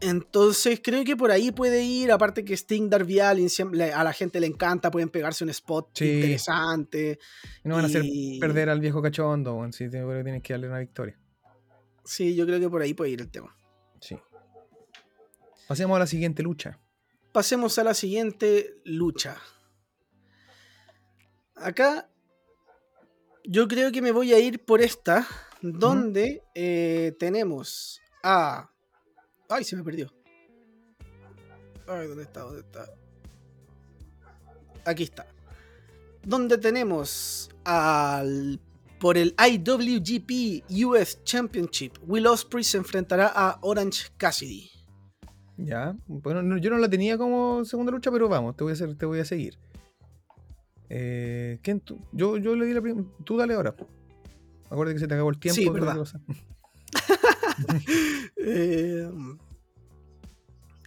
entonces creo que por ahí puede ir, aparte que Sting, Darby Allin, a la gente le encanta, pueden pegarse un spot Sí. interesante. Y no van a hacer perder al viejo cachondo, weón, sí, creo que tienes que darle una victoria. Sí, yo creo que por ahí puede ir el tema. Sí. Pasemos a la siguiente lucha. Pasemos a la siguiente lucha. Acá yo creo que me voy a ir por esta, donde eh, tenemos a... Ay, se me perdió. Ay, ¿dónde está? ¿Dónde está? Aquí está. Donde tenemos al... Por el IWGP US Championship, Will Ospreay se enfrentará a Orange Cassidy. Ya, bueno, yo no la tenía como segunda lucha, pero vamos, te voy a, hacer, te voy a seguir. Eh, ¿Quién tú? Yo, yo le di la primera. Tú dale ahora. Acuérdate que se te acabó el tiempo. Sí, verdad. <laughs> eh,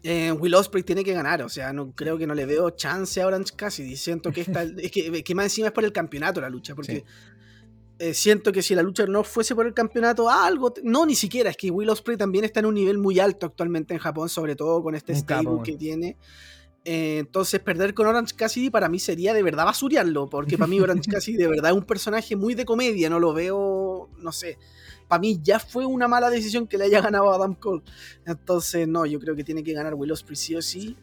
eh, Will Ospreay tiene que ganar, o sea, no creo que no le veo chance a Orange Cassidy. Siento que esta, <laughs> es que, más encima es por el campeonato la lucha, porque eh, siento que si la lucha no fuese por el campeonato, algo, no ni siquiera, es que Will Ospreay también está en un nivel muy alto actualmente en Japón, sobre todo con este stable que tiene. Eh, entonces, perder con Orange Cassidy para mí sería de verdad basuriarlo, porque para mí Orange <laughs> Cassidy de verdad es un personaje muy de comedia, no lo veo, no sé. Para mí ya fue una mala decisión que le haya ganado a Adam Cole. Entonces, no, yo creo que tiene que ganar Will Ospreay sí o sí.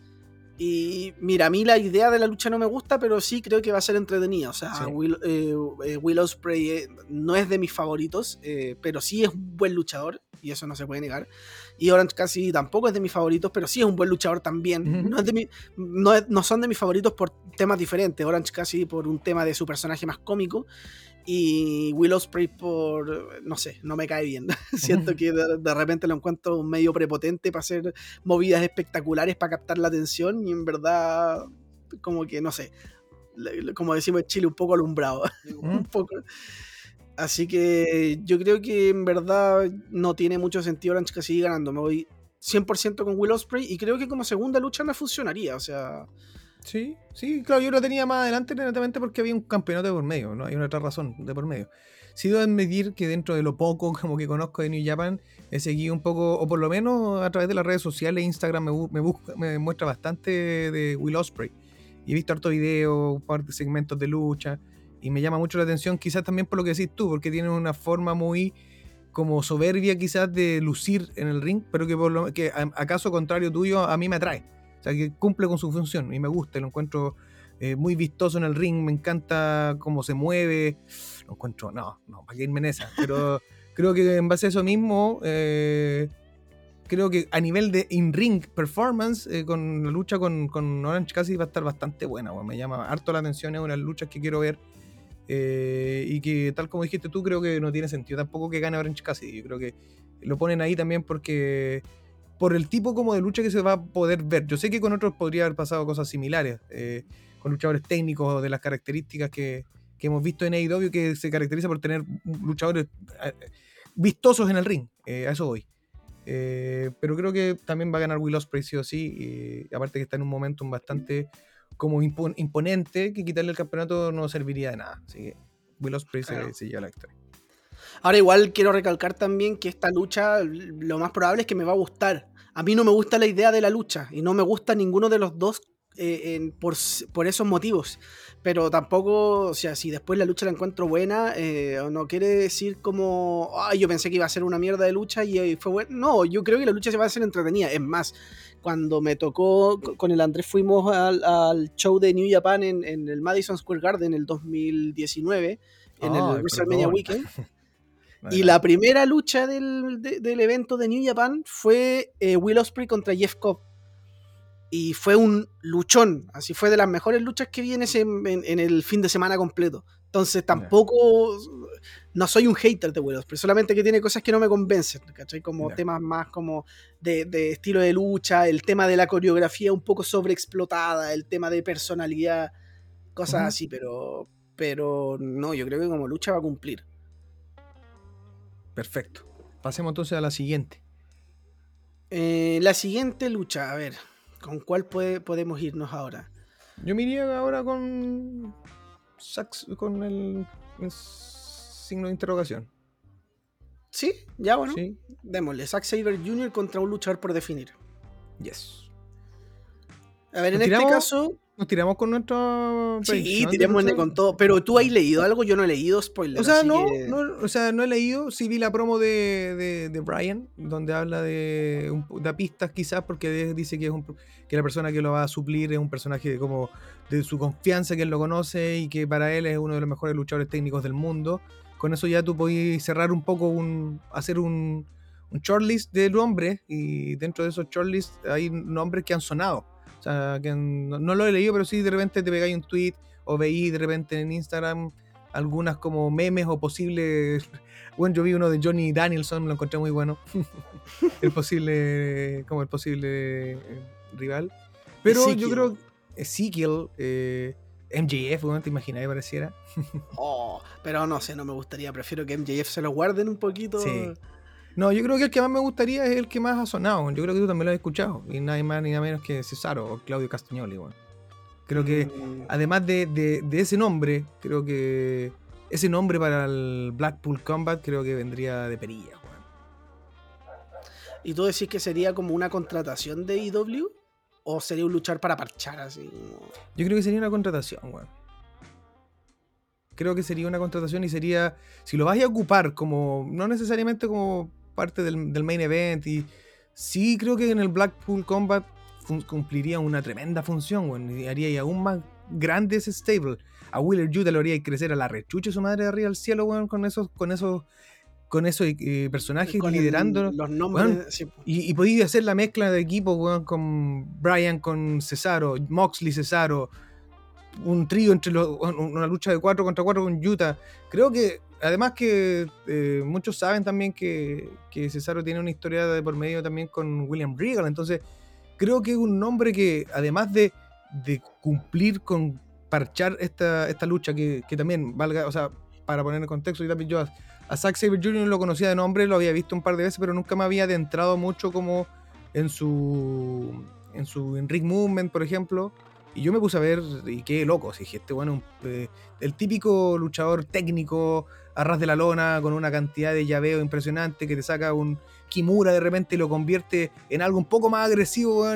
Y mira, a mí la idea de la lucha no me gusta, pero sí creo que va a ser entretenida. O sea, Will, eh, eh, Will, Ospreay no es de mis favoritos, pero sí es un buen luchador, y eso no se puede negar. Y Orange Cassidy tampoco es de mis favoritos, pero sí es un buen luchador también. no, es de no, son de mis favoritos por temas diferentes. Orange Cassidy por un tema de su personaje más cómico y Will Ospreay por, no sé, no me cae bien. <laughs> Siento que de, repente lo encuentro medio prepotente para hacer movidas espectaculares para captar la atención y en verdad, como que, no sé, como decimos en Chile, un poco alumbrado. <laughs> un poco. Así que yo creo que en verdad no tiene mucho sentido Orange siga ganando. Me voy 100% con Will Ospreay y creo que como segunda lucha me funcionaría. O sea. Sí, sí, claro, yo lo tenía más adelante netamente porque había un campeonato de por medio, ¿no? Hay una otra razón de por medio. Sí debo admitir que dentro de lo poco <laughs> como que conozco de New Japan, he seguido un poco, o por lo menos a través de las redes sociales, Instagram me, me muestra bastante de Will Osprey. Y he visto harto videos, un par de segmentos de lucha y me llama mucho la atención, quizás también por lo que decís tú, porque tiene una forma muy como soberbia quizás de lucir en el ring, pero que, por lo, que acaso contrario tuyo a mí me atrae. O sea, que cumple con su función y me gusta, lo encuentro eh, muy vistoso en el ring, me encanta cómo se mueve, lo encuentro, no, no, para que irme en esa, pero <laughs> creo que en base a eso mismo, eh, creo que a nivel de in-ring performance, eh, con la lucha con, con, Orange casi va a estar bastante buena, me llama harto la atención, es una de las luchas que quiero ver eh, y que tal como dijiste tú, creo que no tiene sentido tampoco que gane Orange Cassidy. Yo creo que lo ponen ahí también porque por el tipo como de lucha que se va a poder ver. Yo sé que con otros podría haber pasado cosas similares, eh, con luchadores técnicos de las características que, que, hemos visto en AEW, que se caracteriza por tener luchadores eh, vistosos en el ring. a eso voy. pero creo que también va a ganar Will Ospreay sí o sí, aparte que está en un momento bastante como imponente que quitarle el campeonato no serviría de nada. Así que Will Ospreay se, lleva la victoria. Ahora igual quiero recalcar también que esta lucha lo más probable es que me va a gustar. A mí no me gusta la idea de la lucha y no me gusta ninguno de los dos eh, por, por, esos motivos. Pero tampoco, o sea, si después la lucha la encuentro buena, eh, no quiere decir como, ay, yo pensé que iba a ser una mierda de lucha y fue bueno. No, yo creo que la lucha se va a hacer entretenida. Es más, cuando me tocó, con el Andrés fuimos al, show de New Japan en, el Madison Square Garden en el 2019, en el WrestleMania Weekend. <laughs> y la primera lucha del, evento de New Japan fue eh, Will Ospreay contra Jeff Cobb. Y fue un luchón, así fue de las mejores luchas que vi en, en el fin de semana completo. Entonces tampoco no soy un hater de Will pero solamente que tiene cosas que no me convencen, ¿cachai? Como temas más como de, estilo de lucha, el tema de la coreografía un poco sobreexplotada, el tema de personalidad, cosas así, pero, pero no, yo creo que como lucha va a cumplir. Perfecto. Pasemos entonces a la siguiente. Eh, la siguiente lucha, a ver, ¿con cuál podemos irnos ahora? Yo me iría ahora con con el, signo de interrogación. Sí, ya bueno. Démosle. Zack Saber Jr. contra un luchador por definir. Yes. A ver, en este caso. Nos tiramos con nuestro. Sí, tiremos con todo. Pero tú has leído algo, yo no he leído spoilers. O sea, no, o sea, no he leído. Sí vi la promo de, de, Brian, donde habla de, de pistas quizás, porque dice que, es un, que la persona que lo va a suplir es un personaje como de su confianza, que él lo conoce y que para él es uno de los mejores luchadores técnicos del mundo. Con eso ya tú podés cerrar un poco, un, hacer un, un shortlist de nombres y dentro de esos shortlists hay nombres que han sonado o sea, que no, lo he leído, pero sí de repente te pegáis un tweet o veí de repente en Instagram algunas como memes o posibles. <laughs> Bueno, yo vi uno de Johnny Danielson, lo encontré muy bueno. <laughs> el posible, como el posible eh, rival. Pero yo creo Ezekiel, eh, MJF, ¿no te imaginas que pareciera? <laughs> oh, pero no sé, no me gustaría. Prefiero que MJF se lo guarden un poquito. Sí. No, yo creo que el que más me gustaría es el que más ha sonado. Yo creo que tú también lo has escuchado. Y nadie más ni nada menos que Cesaro o Claudio Castagnoli. Bueno. Creo que mm. además de, ese nombre, creo que ese nombre para el Blackpool Combat creo que vendría de perilla. ¿Y tú decís que sería como una contratación de IW? ¿O sería un luchar para parchar así? Yo creo que sería una contratación, weón. Creo que sería una contratación y sería. Si lo vas a ocupar como. No necesariamente como parte del, main event. Y sí creo que en el Blackpool Combat cumpliría una tremenda función, weón. Y haría aún más grande ese stable. A Wheeler Yuta lo haría crecer a la rechucha su madre de arriba al cielo, weón, con esos, con esos con esos eh, personajes liderando. los nombres. y, y podía hacer la mezcla de equipo con Brian, con Cesaro, Moxley, Cesaro. Un trío entre los. Una lucha de 4 contra 4 con Utah. Creo que. Además que eh, muchos saben también que, que, Cesaro tiene una historia de por medio también con William Regal. Entonces, creo que es un nombre que, además de, de cumplir con parchar esta, esta lucha, que, que, también valga, o sea, para poner en contexto, y también yo a Zack Saber Jr. lo conocía de nombre, lo había visto un par de veces, pero nunca me había adentrado mucho como en su en su Enric Movement, por ejemplo. Y yo me puse a ver, y qué loco, dije, este bueno, eh, el típico luchador técnico, a ras de la lona, con una cantidad de llaveo impresionante, que te saca un Kimura de repente y lo convierte en algo un poco más agresivo,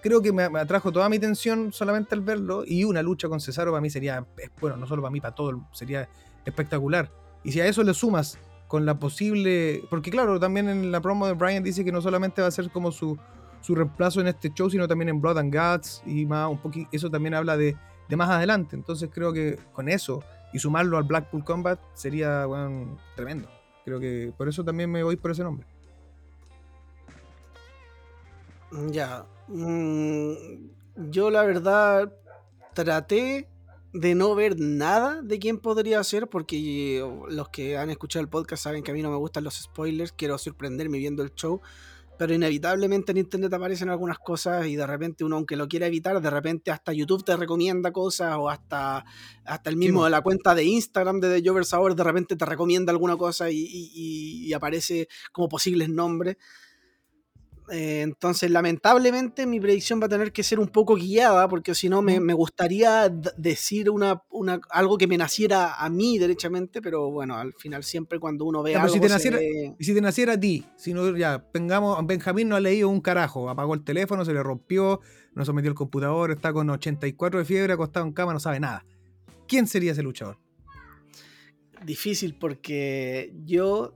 Creo que me, atrajo toda mi atención solamente al verlo, y una lucha con Cesaro para mí sería, bueno, no solo para mí, para todo, sería espectacular. Y si a eso le sumas con la posible. Porque, claro, también en la promo de Brian dice que no solamente va a ser como su, su reemplazo en este show, sino también en Blood and Guts y más un poquito. Eso también habla de, de, más adelante. Entonces, creo que con eso y sumarlo al Blackpool Combat sería tremendo. Creo que por eso también me voy por ese nombre. Ya. Mm, yo, la verdad, traté de no ver nada de quién podría ser, porque los que han escuchado el podcast saben que a mí no me gustan los spoilers, quiero sorprenderme viendo el show, pero inevitablemente en internet aparecen algunas cosas y de repente uno, aunque lo quiera evitar, de repente hasta YouTube te recomienda cosas o hasta, hasta el mismo de la cuenta de Instagram de The Jovers Hour de repente te recomienda alguna cosa y, y aparece como posibles nombres. Eh, entonces, lamentablemente, mi predicción va a tener que ser un poco guiada, porque si no, me, gustaría decir una, algo que me naciera a mí derechamente, pero bueno, al final, siempre cuando uno ve algo. Si te naciera, Y si te naciera a ti, si no, ya, pengamos, Benjamín no ha leído un carajo, apagó el teléfono, se le rompió, no se metió el computador, está con 84 de fiebre, acostado en cama, no sabe nada. ¿Quién sería ese luchador? Difícil porque yo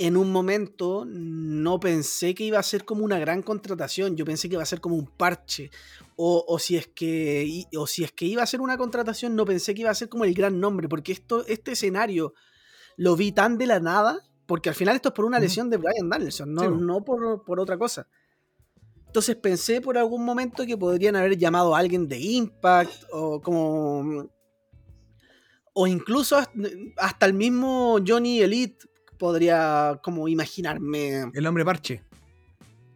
en un momento no pensé que iba a ser como una gran contratación, yo pensé que iba a ser como un parche, o, si, es que, o si es que iba a ser una contratación, no pensé que iba a ser como el gran nombre, porque esto, este escenario lo vi tan de la nada, porque al final esto es por una lesión de Brian Danielson, no, no por, por, otra cosa. Entonces pensé por algún momento que podrían haber llamado a alguien de Impact, o como... O incluso hasta el mismo Johnny Elite podría como imaginarme. El hombre parche.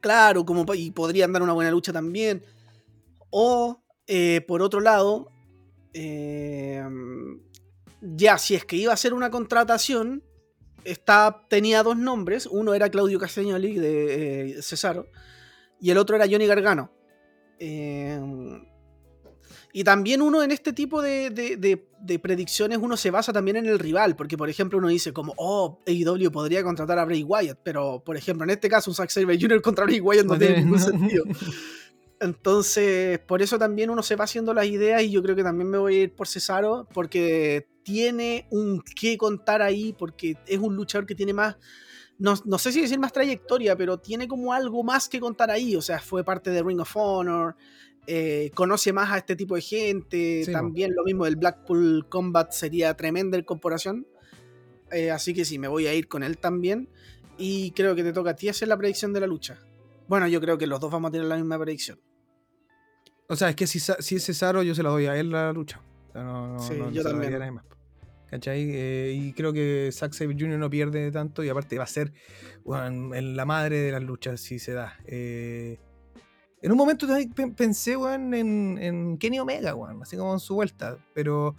Claro, como, y podría dar una buena lucha también. O, eh, por otro lado, eh, ya si es que iba a ser una contratación, está, tenía dos nombres. Uno era Claudio Castagnoli de eh, Cesaro y el otro era Johnny Gargano. Y también uno en este tipo de, predicciones, uno se basa también en el rival, porque por ejemplo uno dice como, oh, AEW podría contratar a Bray Wyatt, pero por ejemplo en este caso un Zack Sabre Jr. contra Bray Wyatt no, tiene ningún sentido. <laughs> Entonces, por eso también uno se va haciendo las ideas y yo creo que también me voy a ir por Cesaro, porque tiene un qué contar ahí, porque es un luchador que tiene más... No, no, sé si decir más trayectoria, pero tiene como algo más que contar ahí. O sea, fue parte de Ring of Honor, eh, conoce más a este tipo de gente. También lo mismo del Blackpool Combat sería tremenda incorporación. Eh, así que sí, me voy a ir con él también. Y creo que te toca a ti hacer la predicción de la lucha. Bueno, yo creo que los dos vamos a tener la misma predicción. O sea, es que si, si es Cesaro, yo se la doy a él la lucha. sí, yo también. ¿Cachai? Eh, y creo que Zack Sabre Jr. no pierde tanto y aparte va a ser en la madre de las luchas si se da. Eh, en un momento pensé weón, en, en Kenny Omega, weón, así como en su vuelta, pero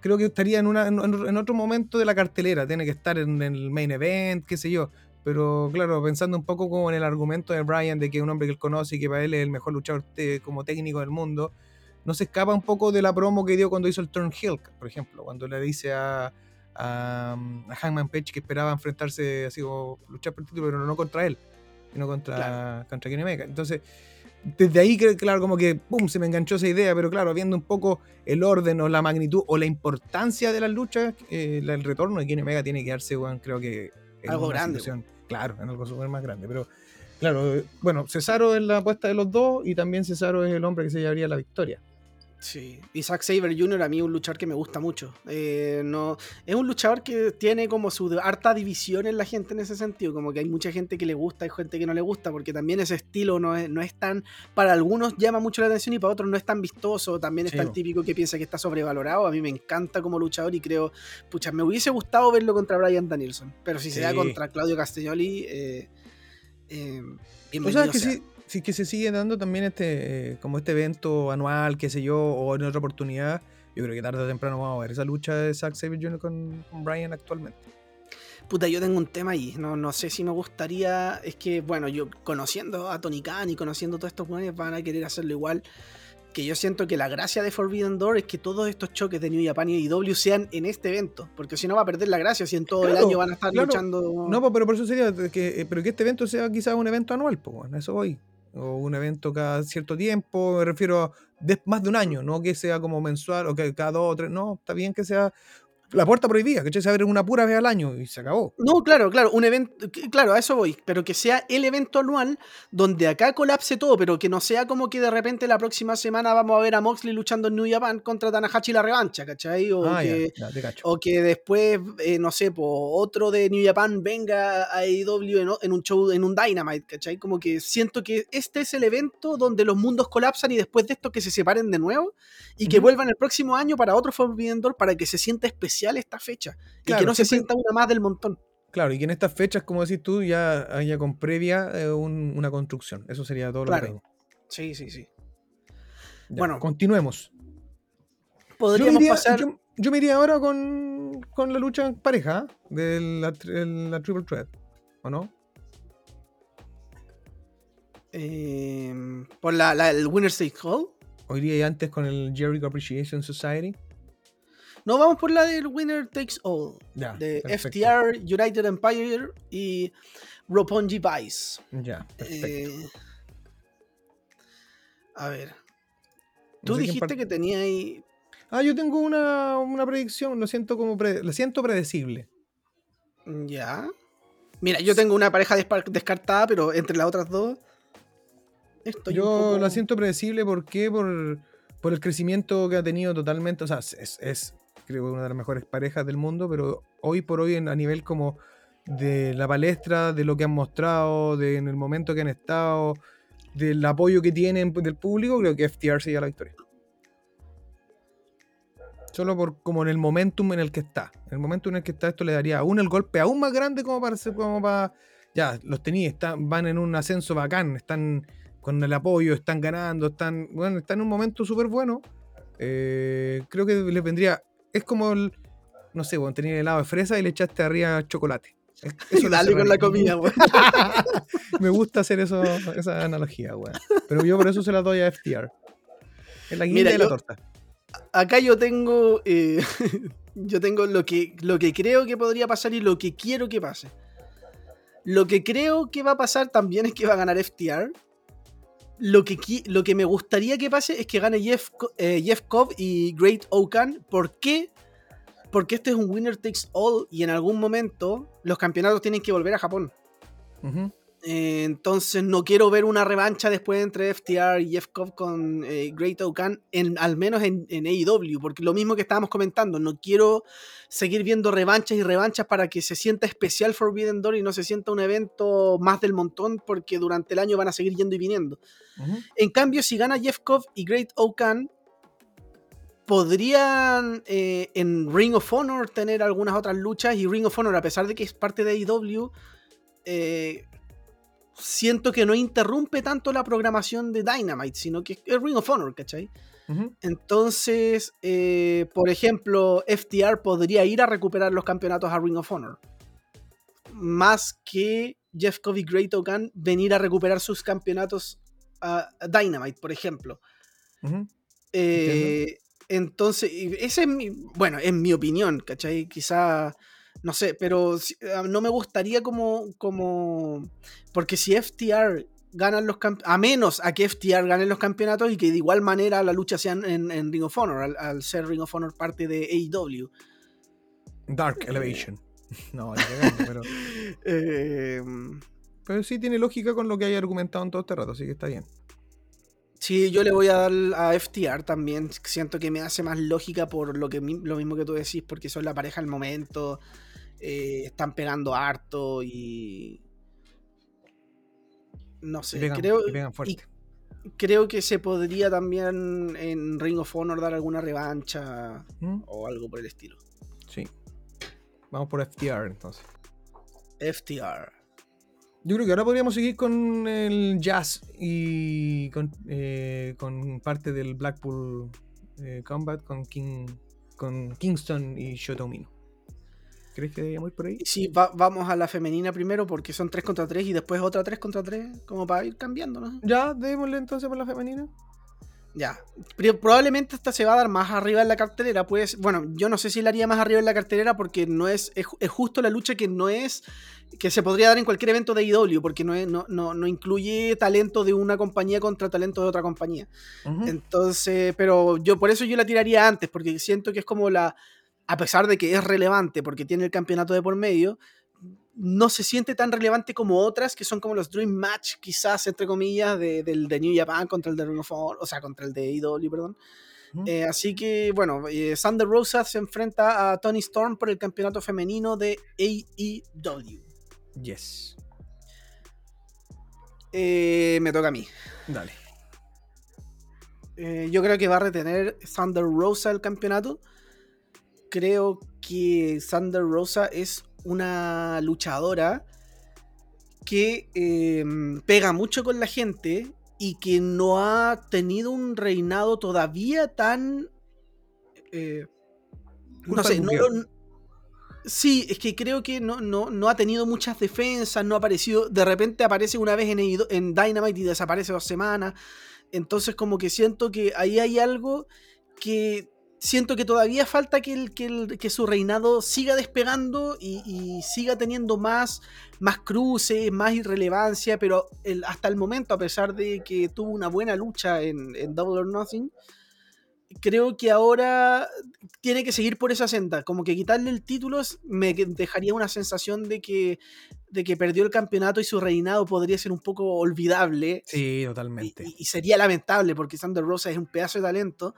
creo que estaría en, una, en, en otro momento de la cartelera, tiene que estar en, el main event, qué sé yo. Pero claro, pensando un poco como en el argumento de Brian de que es un hombre que él conoce y que para él es el mejor luchador te- como técnico del mundo, no se escapa un poco de la promo que dio cuando hizo el Turn Hill, por ejemplo, cuando le dice a, a, a Hangman Page que esperaba enfrentarse así como luchar por el título, pero no contra él, sino contra, Claro. contra Kenny Omega. Entonces, desde ahí, que- claro, como que pum, se me enganchó esa idea, pero claro, viendo un poco el orden o la magnitud o la importancia de las luchas, eh, el retorno de Kenny Omega tiene que darse, weón, creo que en Algo grande, claro, en algo súper más grande, pero claro, eh, bueno, Cesaro es la apuesta de los dos y también Cesaro es el hombre que se llevaría la victoria. Sí, Zack Saber Jr. a mí es un luchador que me gusta mucho. Eh, no, es un luchador que tiene como su harta división en la gente en ese sentido. Como que hay mucha gente que le gusta y gente que no le gusta, porque también ese estilo no es, no es tan. Para algunos llama mucho la atención y para otros no es tan vistoso. También Sí, el bo. típico que piensa que está sobrevalorado. A mí me encanta como luchador y creo. Pucha, me hubiese gustado verlo contra Brian Danielson. Pero si se da contra Claudio Castagnoli, eh, eh, O bienvenido sea, que sea. sí, sí que se sigue dando también este, eh, como este evento anual, qué sé yo, o en otra oportunidad, yo creo que tarde o temprano vamos a ver esa lucha de Zack Sabre Jr. con, con Brian actualmente. Puta, yo tengo un tema ahí. No, no sé si me gustaría. Es que, bueno, yo conociendo a Tony Khan y conociendo todos estos jugadores van a querer hacerlo igual. Que yo siento que la gracia de Forbidden Door es que todos estos choques de New Japan y IW sean en este evento. Porque si no va a perder la gracia si en todo el Claro, año van a estar claro. luchando. No, pero por eso sería que, eh, pero que este evento sea quizás un evento anual, pues, bueno, eso voy. O un evento cada cierto tiempo, me refiero a de- más de un año, no que sea como mensual o que cada dos o tres, no, está bien que sea la puerta prohibida, que se abre una pura vez al año y se acabó. No, claro, claro, un evento, claro, a eso voy, pero que sea el evento anual donde acá colapse todo, pero que no sea como que de repente la próxima semana vamos a ver a Moxley luchando en New Japan contra Tanahashi la revancha, ¿cachai? O ah, que, ya, ya. O que después, eh, no sé, po, otro de New Japan venga a AEW en, en un show, en un Dynamite, ¿cachai? Como que siento que este es el evento donde los mundos colapsan y después de esto que se separen de nuevo y que Ujú. vuelvan el próximo año para otro Forbidden Door para que se sienta especial esta fecha y que no se sienta una más del montón. Claro, y que en estas fechas, como decís tú, ya haya con previa eh, un- una construcción. Eso sería todo lo que pedimos. Sí, sí, sí. Ya, Bueno, continuemos. Yo Podríamos iría, pasar. yo- yo me iría ahora con, con la lucha en pareja ¿eh? de la, tri- la Triple Threat, ¿o no? eh, por la, la- el Winner's Take All. O iría ya antes con el Jericho Appreciation Society. No, vamos por la del Winner Takes All. Ya, de perfecto. FTR, United Empire y Roppongi Vice. Ya, perfecto. Eh, a ver. No Tú sé dijiste que tenía ahí. Ah, yo tengo una, una predicción, lo siento como pre- lo siento predecible. Ya. Mira, yo tengo una pareja descartada, pero entre las otras dos. Estoy yo poco- la siento predecible ¿por qué? Por, por el crecimiento que ha tenido totalmente. O sea, es, es creo una de las mejores parejas del mundo, pero hoy por hoy en- a nivel como de la palestra, de lo que han mostrado, de en el momento que han estado, del apoyo que tienen del público, creo que FTR se lleva la victoria. Solo por como en el momentum en el que está. En el momentum en el que está, esto le daría aún el golpe aún más grande como para como para. Ya, los tenía, están, van en un ascenso bacán, están con el apoyo, están ganando, están. Bueno, están en un momento súper bueno. Eh, creo que les vendría. Es como el. No sé, bueno, tenía helado de fresa y le echaste arriba chocolate. Es- Eso <laughs> Dale con la comida, <laughs> weón. Me gusta hacer eso, esa analogía, weón. Pero yo por eso se la doy a FTR. Es la guinda de la torta. Acá yo tengo. eh, <laughs> yo tengo lo que, lo que creo que podría pasar y lo que quiero que pase. Lo que creo que va a pasar también es que va a ganar FTR. Lo que, lo que me gustaría que pase es que gane Jeff, eh, Jeff Cobb y Great Okan. ¿Por qué? Porque este es un winner takes all y en algún momento los campeonatos tienen que volver a Japón. Eh, entonces no quiero ver una revancha después entre FTR y Jeff Cobb con eh, Great Okan, en, al menos en, en AEW, porque lo mismo que estábamos comentando, no quiero seguir viendo revanchas y revanchas para que se sienta especial Forbidden Door y no se sienta un evento más del montón, porque durante el año van a seguir yendo y viniendo. En cambio, si gana Jeff Cobb y Great Okan, podrían eh, en Ring of Honor tener algunas otras luchas y Ring of Honor, a pesar de que es parte de AEW, eh, siento que no interrumpe tanto la programación de Dynamite, sino que es Ring of Honor, ¿cachai? Entonces, eh, por ejemplo, FTR podría ir a recuperar los campeonatos a Ring of Honor. Más que Jeff Covey Great Ogan venir a recuperar sus campeonatos a, Dynamite, por ejemplo. Eh, entonces, ese es mi, bueno, es mi opinión, ¿cachai? Quizá, no sé, pero ah, no me gustaría como, como, porque si FTR ganan los a menos a que FTR ganen los campeonatos y que de igual manera la lucha sea en, Ring of Honor, al, ser Ring of Honor parte de AEW. Dark eh, Elevation. <laughs> no, pero. <laughs> Em, pero sí tiene lógica con lo que hay argumentado en todo este rato, así que está bien. Sí, yo le voy a dar a FTR también. Siento que me hace más lógica por lo, que, lo mismo que tú decís, porque son la pareja al momento. Eh, están pegando harto y. No sé, creo. creo que se podría también en Ring of Honor dar alguna revancha ¿Mm? o algo por el estilo. Sí. Vamos por FTR entonces. FTR. Yo creo que ahora podríamos seguir con el jazz y con, eh, con parte del Blackpool eh, Combat con, King, con Kingston y Shotomino. ¿Crees que deberíamos ir por ahí? Sí, vamos a la femenina primero porque son 3 contra 3 y después otra 3 contra 3, como para ir cambiando, ¿no? Ya, démosle entonces por la femenina. Ya. Probablemente esta se va a dar más arriba en la cartelera. Pues, bueno, yo no sé si la haría más arriba en la cartelera porque no es, es, justo la lucha que no es. que se podría dar en cualquier evento de IW, porque no, no, no, incluye talento de una compañía contra talento de otra compañía. Entonces, pero yo por eso yo la tiraría antes, porque siento que es como la. A pesar de que es relevante porque tiene el campeonato de por medio, no se siente tan relevante como otras que son como los Dream Match, quizás, entre comillas, de, del de New Japan contra el de Ring of Honor, o sea, contra el de IW, perdón. Eh, así que, bueno, eh, Thunder Rosa se enfrenta a Tony Storm por el campeonato femenino de AEW. Yes. Eh, me toca a mí. Dale. yo creo que va a retener Thunder Rosa el campeonato. Creo que Thunder Rosa es una luchadora que em, pega mucho con la gente y que no ha tenido un reinado todavía tan... Eh, no sé, no, Sí, es que creo que no, no, no, ha tenido muchas defensas, no ha aparecido, de repente aparece una vez en, en Dynamite y desaparece dos semanas. Entonces como que siento que ahí hay algo que siento que todavía falta que, que, su reinado siga despegando y, siga teniendo más, más cruces, más irrelevancia, pero hasta el momento, a pesar de que tuvo una buena lucha en, Double or Nothing, creo que ahora tiene que seguir por esa senda. Como que quitarle el título me dejaría una sensación de que, de que perdió el campeonato y su reinado podría ser un poco olvidable. Sí, totalmente. Y, y sería lamentable porque Sander Rosa es un pedazo de talento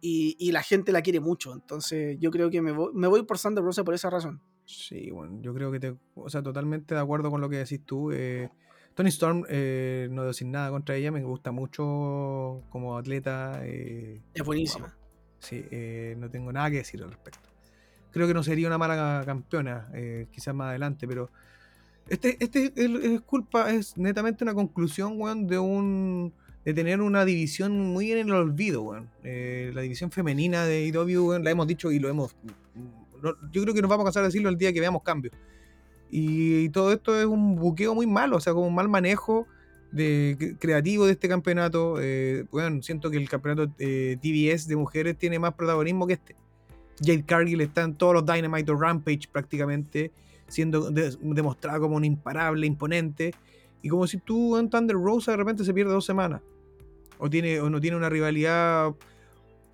y, la gente la quiere mucho. Entonces yo creo que me voy, me voy por Sandra Rosa por esa razón. Sí, bueno, yo creo que te, o sea, totalmente de acuerdo con lo que decís tú. Eh, Tony Storm, eh, no decir nada contra ella, me gusta mucho como atleta. Eh, es buenísima. sí, no tengo nada que decir al respecto. Creo que no sería una mala campeona, quizás más adelante, pero este, este es, culpa, es netamente una conclusión, weón, de un de tener una división muy en el olvido, weón. Eh, la división femenina de IW, la hemos dicho y lo hemos. yo creo que nos vamos a casar a decirlo el día que veamos cambios. Y, todo esto es un buqueo muy malo, o sea, como un mal manejo de, creativo de este campeonato. bueno, eh, siento que el campeonato eh, TBS de mujeres tiene más protagonismo que este. Jade Cargill está en todos los Dynamite o Rampage prácticamente, siendo demostrado como un imparable, imponente. Y como si tú en Thunder Rosa de repente se pierde dos semanas o tiene o no tiene una rivalidad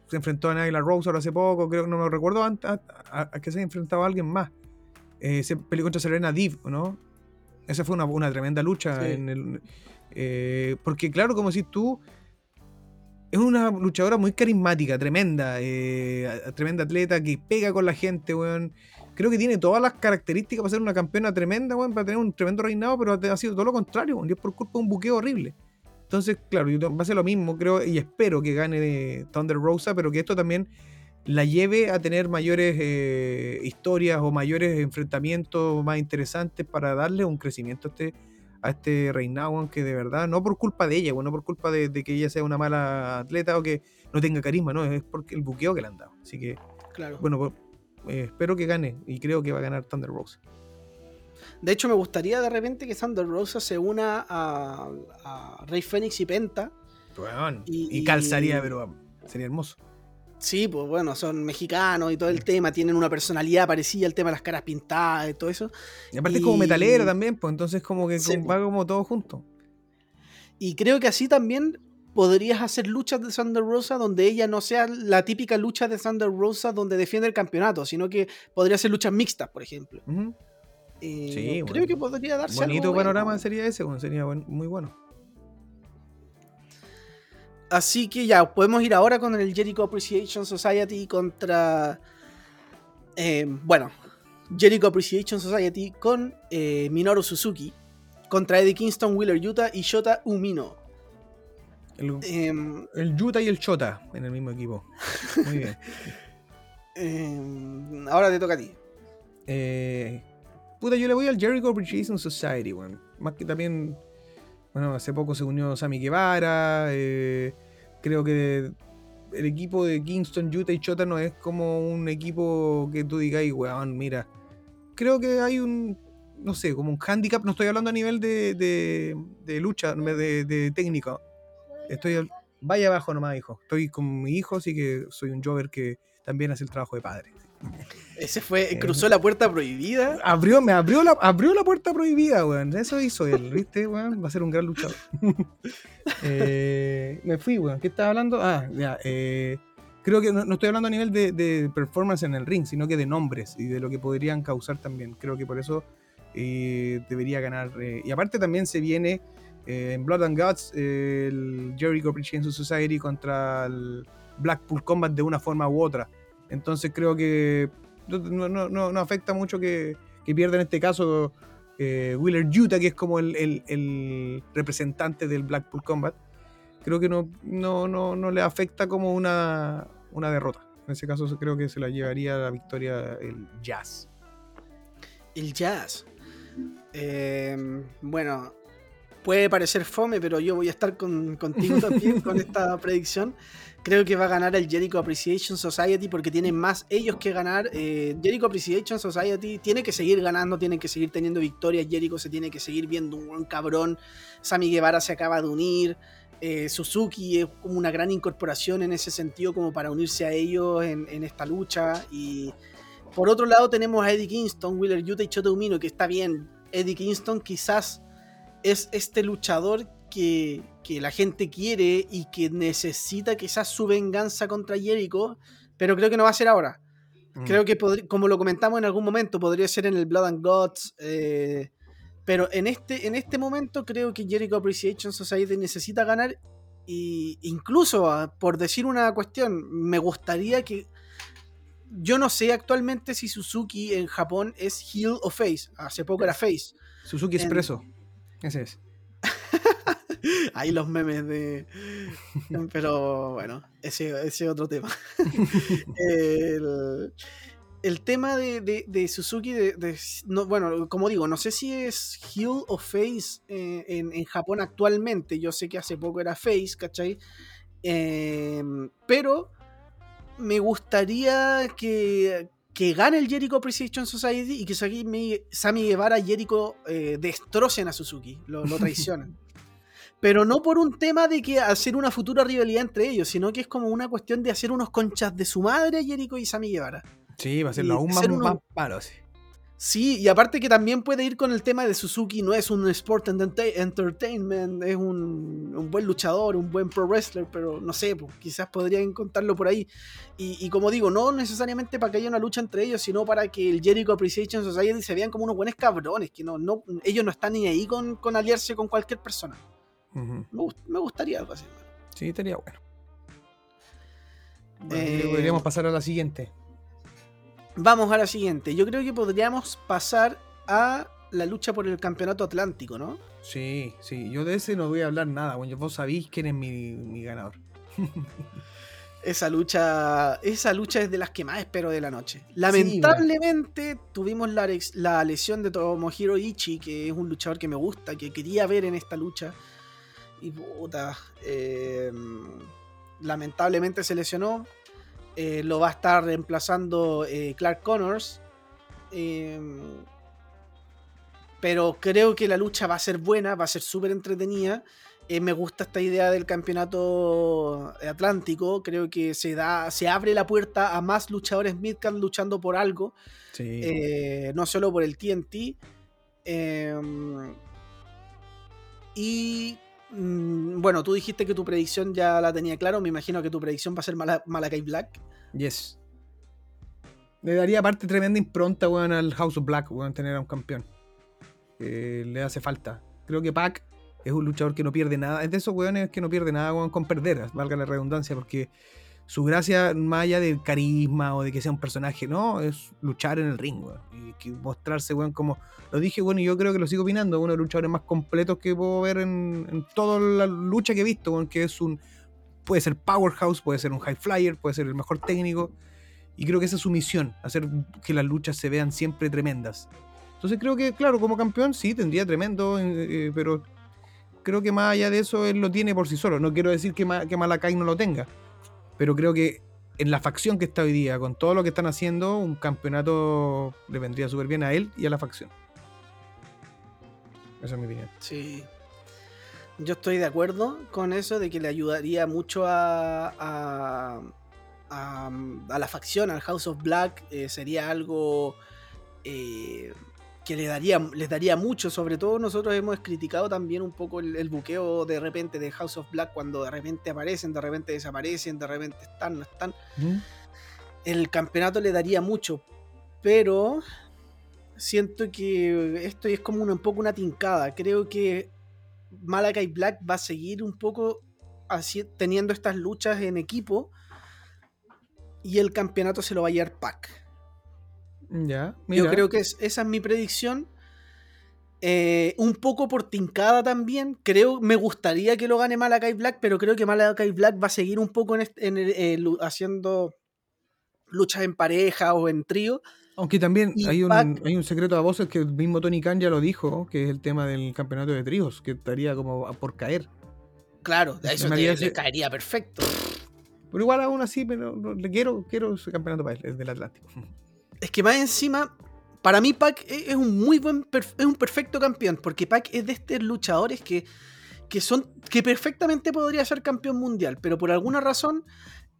se enfrentó a Nyla Rose ahora hace poco creo que no me recuerdo antes a, que se enfrentaba a alguien más eh, se peleó contra Serena Div ¿no? esa fue una, tremenda lucha en el, eh, porque claro como decís tú es una luchadora muy carismática tremenda eh, tremenda atleta que pega con la gente weón creo que tiene todas las características para ser una campeona tremenda, weón, para tener un tremendo reinado, pero ha sido todo lo contrario, y es por culpa de un buqueo horrible. Entonces, claro, va a ser lo mismo, creo, y espero que gane Thunder Rosa, pero que esto también la lleve a tener mayores eh, historias o mayores enfrentamientos más interesantes para darle un crecimiento a este, a este reinado, aunque de verdad, no por culpa de ella, bueno, no por culpa de, que ella sea una mala atleta o que no tenga carisma, no, es porque el buqueo que le han dado. Así que, claro. bueno, pues, eh, espero que gane y creo que va a ganar Thunder Rosa. De hecho, me gustaría de repente que Thunder Rosa se una a, Rey Fénix y Penta. y, y, calzaría, pero sería hermoso. Sí, pues bueno, son mexicanos y todo el tema, tienen una personalidad parecida, el tema de las caras pintadas y todo eso. Y aparte es como metalera también, pues entonces como que va como todo junto. Y creo que así también podrías hacer luchas de Thunder Rosa donde ella no sea la típica lucha de Thunder Rosa donde defiende el campeonato, sino que podría ser luchas mixtas, por ejemplo. Eh, sí, creo que podría darse Bonito panorama sería ese, sería muy bueno. Así que ya, podemos ir ahora con el Jericho Appreciation Society contra. Eh, bueno, Jericho Appreciation Society con eh, Minoru Suzuki contra Eddie Kingston, Wheeler Utah y Shota Umino. El, el Utah y el Shota en el mismo equipo. Muy bien. <laughs> Em, ahora te toca a ti. Puta, yo le voy al Jericho Appreciation Society, bueno. Más que también. Bueno, hace poco se unió Sammy Guevara. Eh, creo que el equipo de Kingston, Utah y Chota no es como un equipo que tú digas, weón, mira. Creo que hay un, no sé, como un handicap. No estoy hablando a nivel de, de, lucha, de, de técnico. Estoy, vaya abajo nomás, hijo. Estoy con mi hijo, así que soy un Jover que también hace el trabajo de padre. Ese fue, eh, cruzó la puerta prohibida. Abrió, me abrió la, abrió la puerta prohibida, weón. Eso hizo él, ¿viste, weón? Va a ser un gran luchador. <laughs> Eh, me fui, weón. ¿Qué estaba hablando? Ah, ya. Eh, creo que no, estoy hablando a nivel de, performance en el ring, sino que de nombres y de lo que podrían causar también. Creo que por eso debería ganar. y aparte también se viene en Blood and Guts el Jericho Appreciation Society contra el Blackpool Combat de una forma u otra. Entonces creo que no, afecta mucho que, que, pierda en este caso eh, Wheeler Utah, que es como el, representante del Blackpool Combat. Creo que no, no, no, le afecta como una, una derrota. En ese caso creo que se la llevaría la victoria el Jazz. El Jazz. Em, bueno, puede parecer fome, pero yo voy a estar contigo también con esta <laughs> predicción. Creo que va a ganar el Jericho Appreciation Society porque tienen más ellos que ganar. Eh, Jericho Appreciation Society tiene que seguir ganando, tiene que seguir teniendo victorias. Jericho se tiene que seguir viendo un buen cabrón. Sammy Guevara se acaba de unir. Eh, Suzuki es como una gran incorporación en ese sentido, como para unirse a ellos en, esta lucha. Y por otro lado, tenemos a Eddie Kingston, Wheeler Utah y Choto Umino, que está bien. Eddie Kingston quizás es este luchador que, la gente quiere y que necesita quizás su venganza contra Jericho, pero creo que no va a ser ahora. Mm. Creo que, como lo comentamos en algún momento, podría ser en el Blood and Gods. Eh, pero en este, en este momento creo que Jericho Appreciation Society necesita ganar. Y incluso, ah, por decir una cuestión, me gustaría que. Yo no sé actualmente si Suzuki en Japón es heel o face. Hace poco era face. Suzuki Expreso. Ese es. <laughs> Ahí los memes de. Pero bueno, ese es otro tema. <laughs> el, tema de, Suzuki, de, bueno, como digo, no sé si es heel o face eh, en, Japón actualmente. Yo sé que hace poco era face, ¿cachai? Em, pero me gustaría que, que gane el Jericho Appreciation Society y que Sami Guevara y Jericho eh, destrocen a Suzuki, lo, lo traicionen. <laughs> Pero no por un tema de que hacer una futura rivalidad entre ellos, sino que es como una cuestión de hacer unos conchas de su madre, Jericho y Sammy Guevara. Sí, va a ser aún más, malo, sí. Sí, y aparte que también puede ir con el tema de Suzuki, no es un sport entertainment, es un, buen luchador, un buen pro wrestler, pero no sé, pues, quizás podrían contarlo por ahí. Y, como digo, no necesariamente para que haya una lucha entre ellos, sino para que el Jericho Appreciation Society se vean como unos buenos cabrones, que no, no, ellos no están ni ahí con, con aliarse con cualquier persona me, gustaría algo así. Sí, estaría bueno. Eh, podríamos pasar a la siguiente. Vamos a la siguiente. Yo creo que podríamos pasar a la lucha por el campeonato atlántico, ¿no? Sí, sí. Yo de ese no voy a hablar nada, bueno, vos sabéis quién es mi, mi ganador. <laughs> Esa lucha, esa lucha es de las que más espero de la noche. Lamentablemente tuvimos la, la, lesión de Tomohiro Ichi, que es un luchador que me gusta, que quería ver en esta lucha. Y puta, em, lamentablemente se lesionó. Eh, lo va a estar reemplazando eh, Clark Connors. Em, pero creo que la lucha va a ser buena, va a ser súper entretenida. Eh, me gusta esta idea del campeonato atlántico. Creo que se da, se abre la puerta a más luchadores midcard luchando por algo. No solo por el TNT. Em, y bueno, tú dijiste que tu predicción ya la tenía claro. Me imagino que tu predicción va a ser Malakai Black. Yes. Le daría aparte tremenda impronta, al House of Black, weón, tener a un campeón. le hace falta. Creo que Pac es un luchador que no pierde nada. Es de esos weones que no pierde nada con perder, valga la redundancia, porque su gracia, más allá del carisma o de que sea un personaje, no, es luchar en el ring, weón. Y mostrarse, weón, como lo dije, bueno, y yo creo que lo sigo opinando, uno de los luchadores más completos que puedo ver en, en toda la lucha que he visto, weón, que es un. Puede ser powerhouse, puede ser un high flyer, puede ser el mejor técnico. Y creo que esa es su misión, hacer que las luchas se vean siempre tremendas. Entonces creo que, claro, como campeón sí, tendría tremendo, eh, eh, pero creo que más allá de eso él lo tiene por sí solo. No quiero decir que, que Malakai no lo tenga, pero creo que en la facción que está hoy día, con todo lo que están haciendo, un campeonato le vendría súper bien a él y a la facción. Esa es mi opinión. Sí. Yo estoy de acuerdo con eso, de que le ayudaría mucho a, a, a, la facción, al House of Black. Eh, sería algo eh, que le daría, les daría mucho. Sobre todo nosotros hemos criticado también un poco el, buqueo de repente de House of Black cuando de repente aparecen, de repente desaparecen, de repente están, no están. El campeonato le daría mucho, pero siento que esto es como un poco una tincada. Creo que Malakai Black va a seguir un poco así, teniendo estas luchas en equipo y el campeonato se lo va a llevar Pac. Yo creo que esa es mi predicción. Eh, un poco por tincada también. Creo, me gustaría que lo gane Malakai Black, pero creo que Malakai Black va a seguir un poco en, eh, haciendo luchas en pareja o en trío. Aunque también hay un, hay un, secreto a voces que el mismo Tony Khan ya lo dijo, que es el tema del campeonato de tríos, que estaría como por caer. Claro, eso te, caería perfecto. Pero igual aún así, pero le quiero, quiero ese campeonato para él, el del Atlántico. Es que más encima, para mí Pac es un muy buen, es un perfecto campeón, porque Pac es de estos luchadores que, que son, que perfectamente podría ser campeón mundial, pero por alguna razón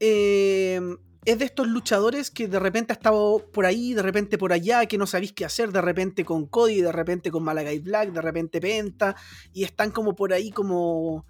eh, es de estos luchadores que de repente ha estado por ahí, de repente por allá, que no sabéis qué hacer, de repente con Cody, de repente con Malagai Black, de repente Penta, y están como por ahí como,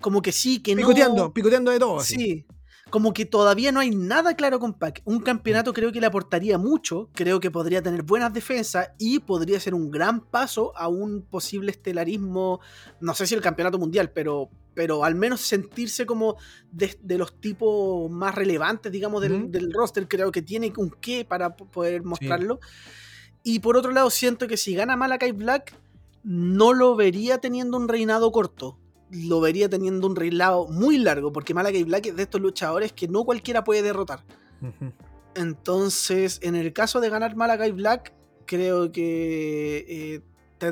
como que sí, que no. Picoteando, picoteando de todo. Sí como que todavía no hay nada claro con Pac. Un campeonato creo que le aportaría mucho, creo que podría tener buenas defensas y podría ser un gran paso a un posible estelarismo, no sé si el campeonato mundial, pero, pero al menos sentirse como de, los tipos más relevantes, digamos, del, roster, creo que tiene un qué para poder mostrarlo. Y por otro lado, siento que si gana Malakai Black, no lo vería teniendo un reinado corto lo vería teniendo un reinado muy largo, porque Malakai Black es de estos luchadores que no cualquiera puede derrotar. Entonces, en el caso de ganar Malakai Black, creo que eh,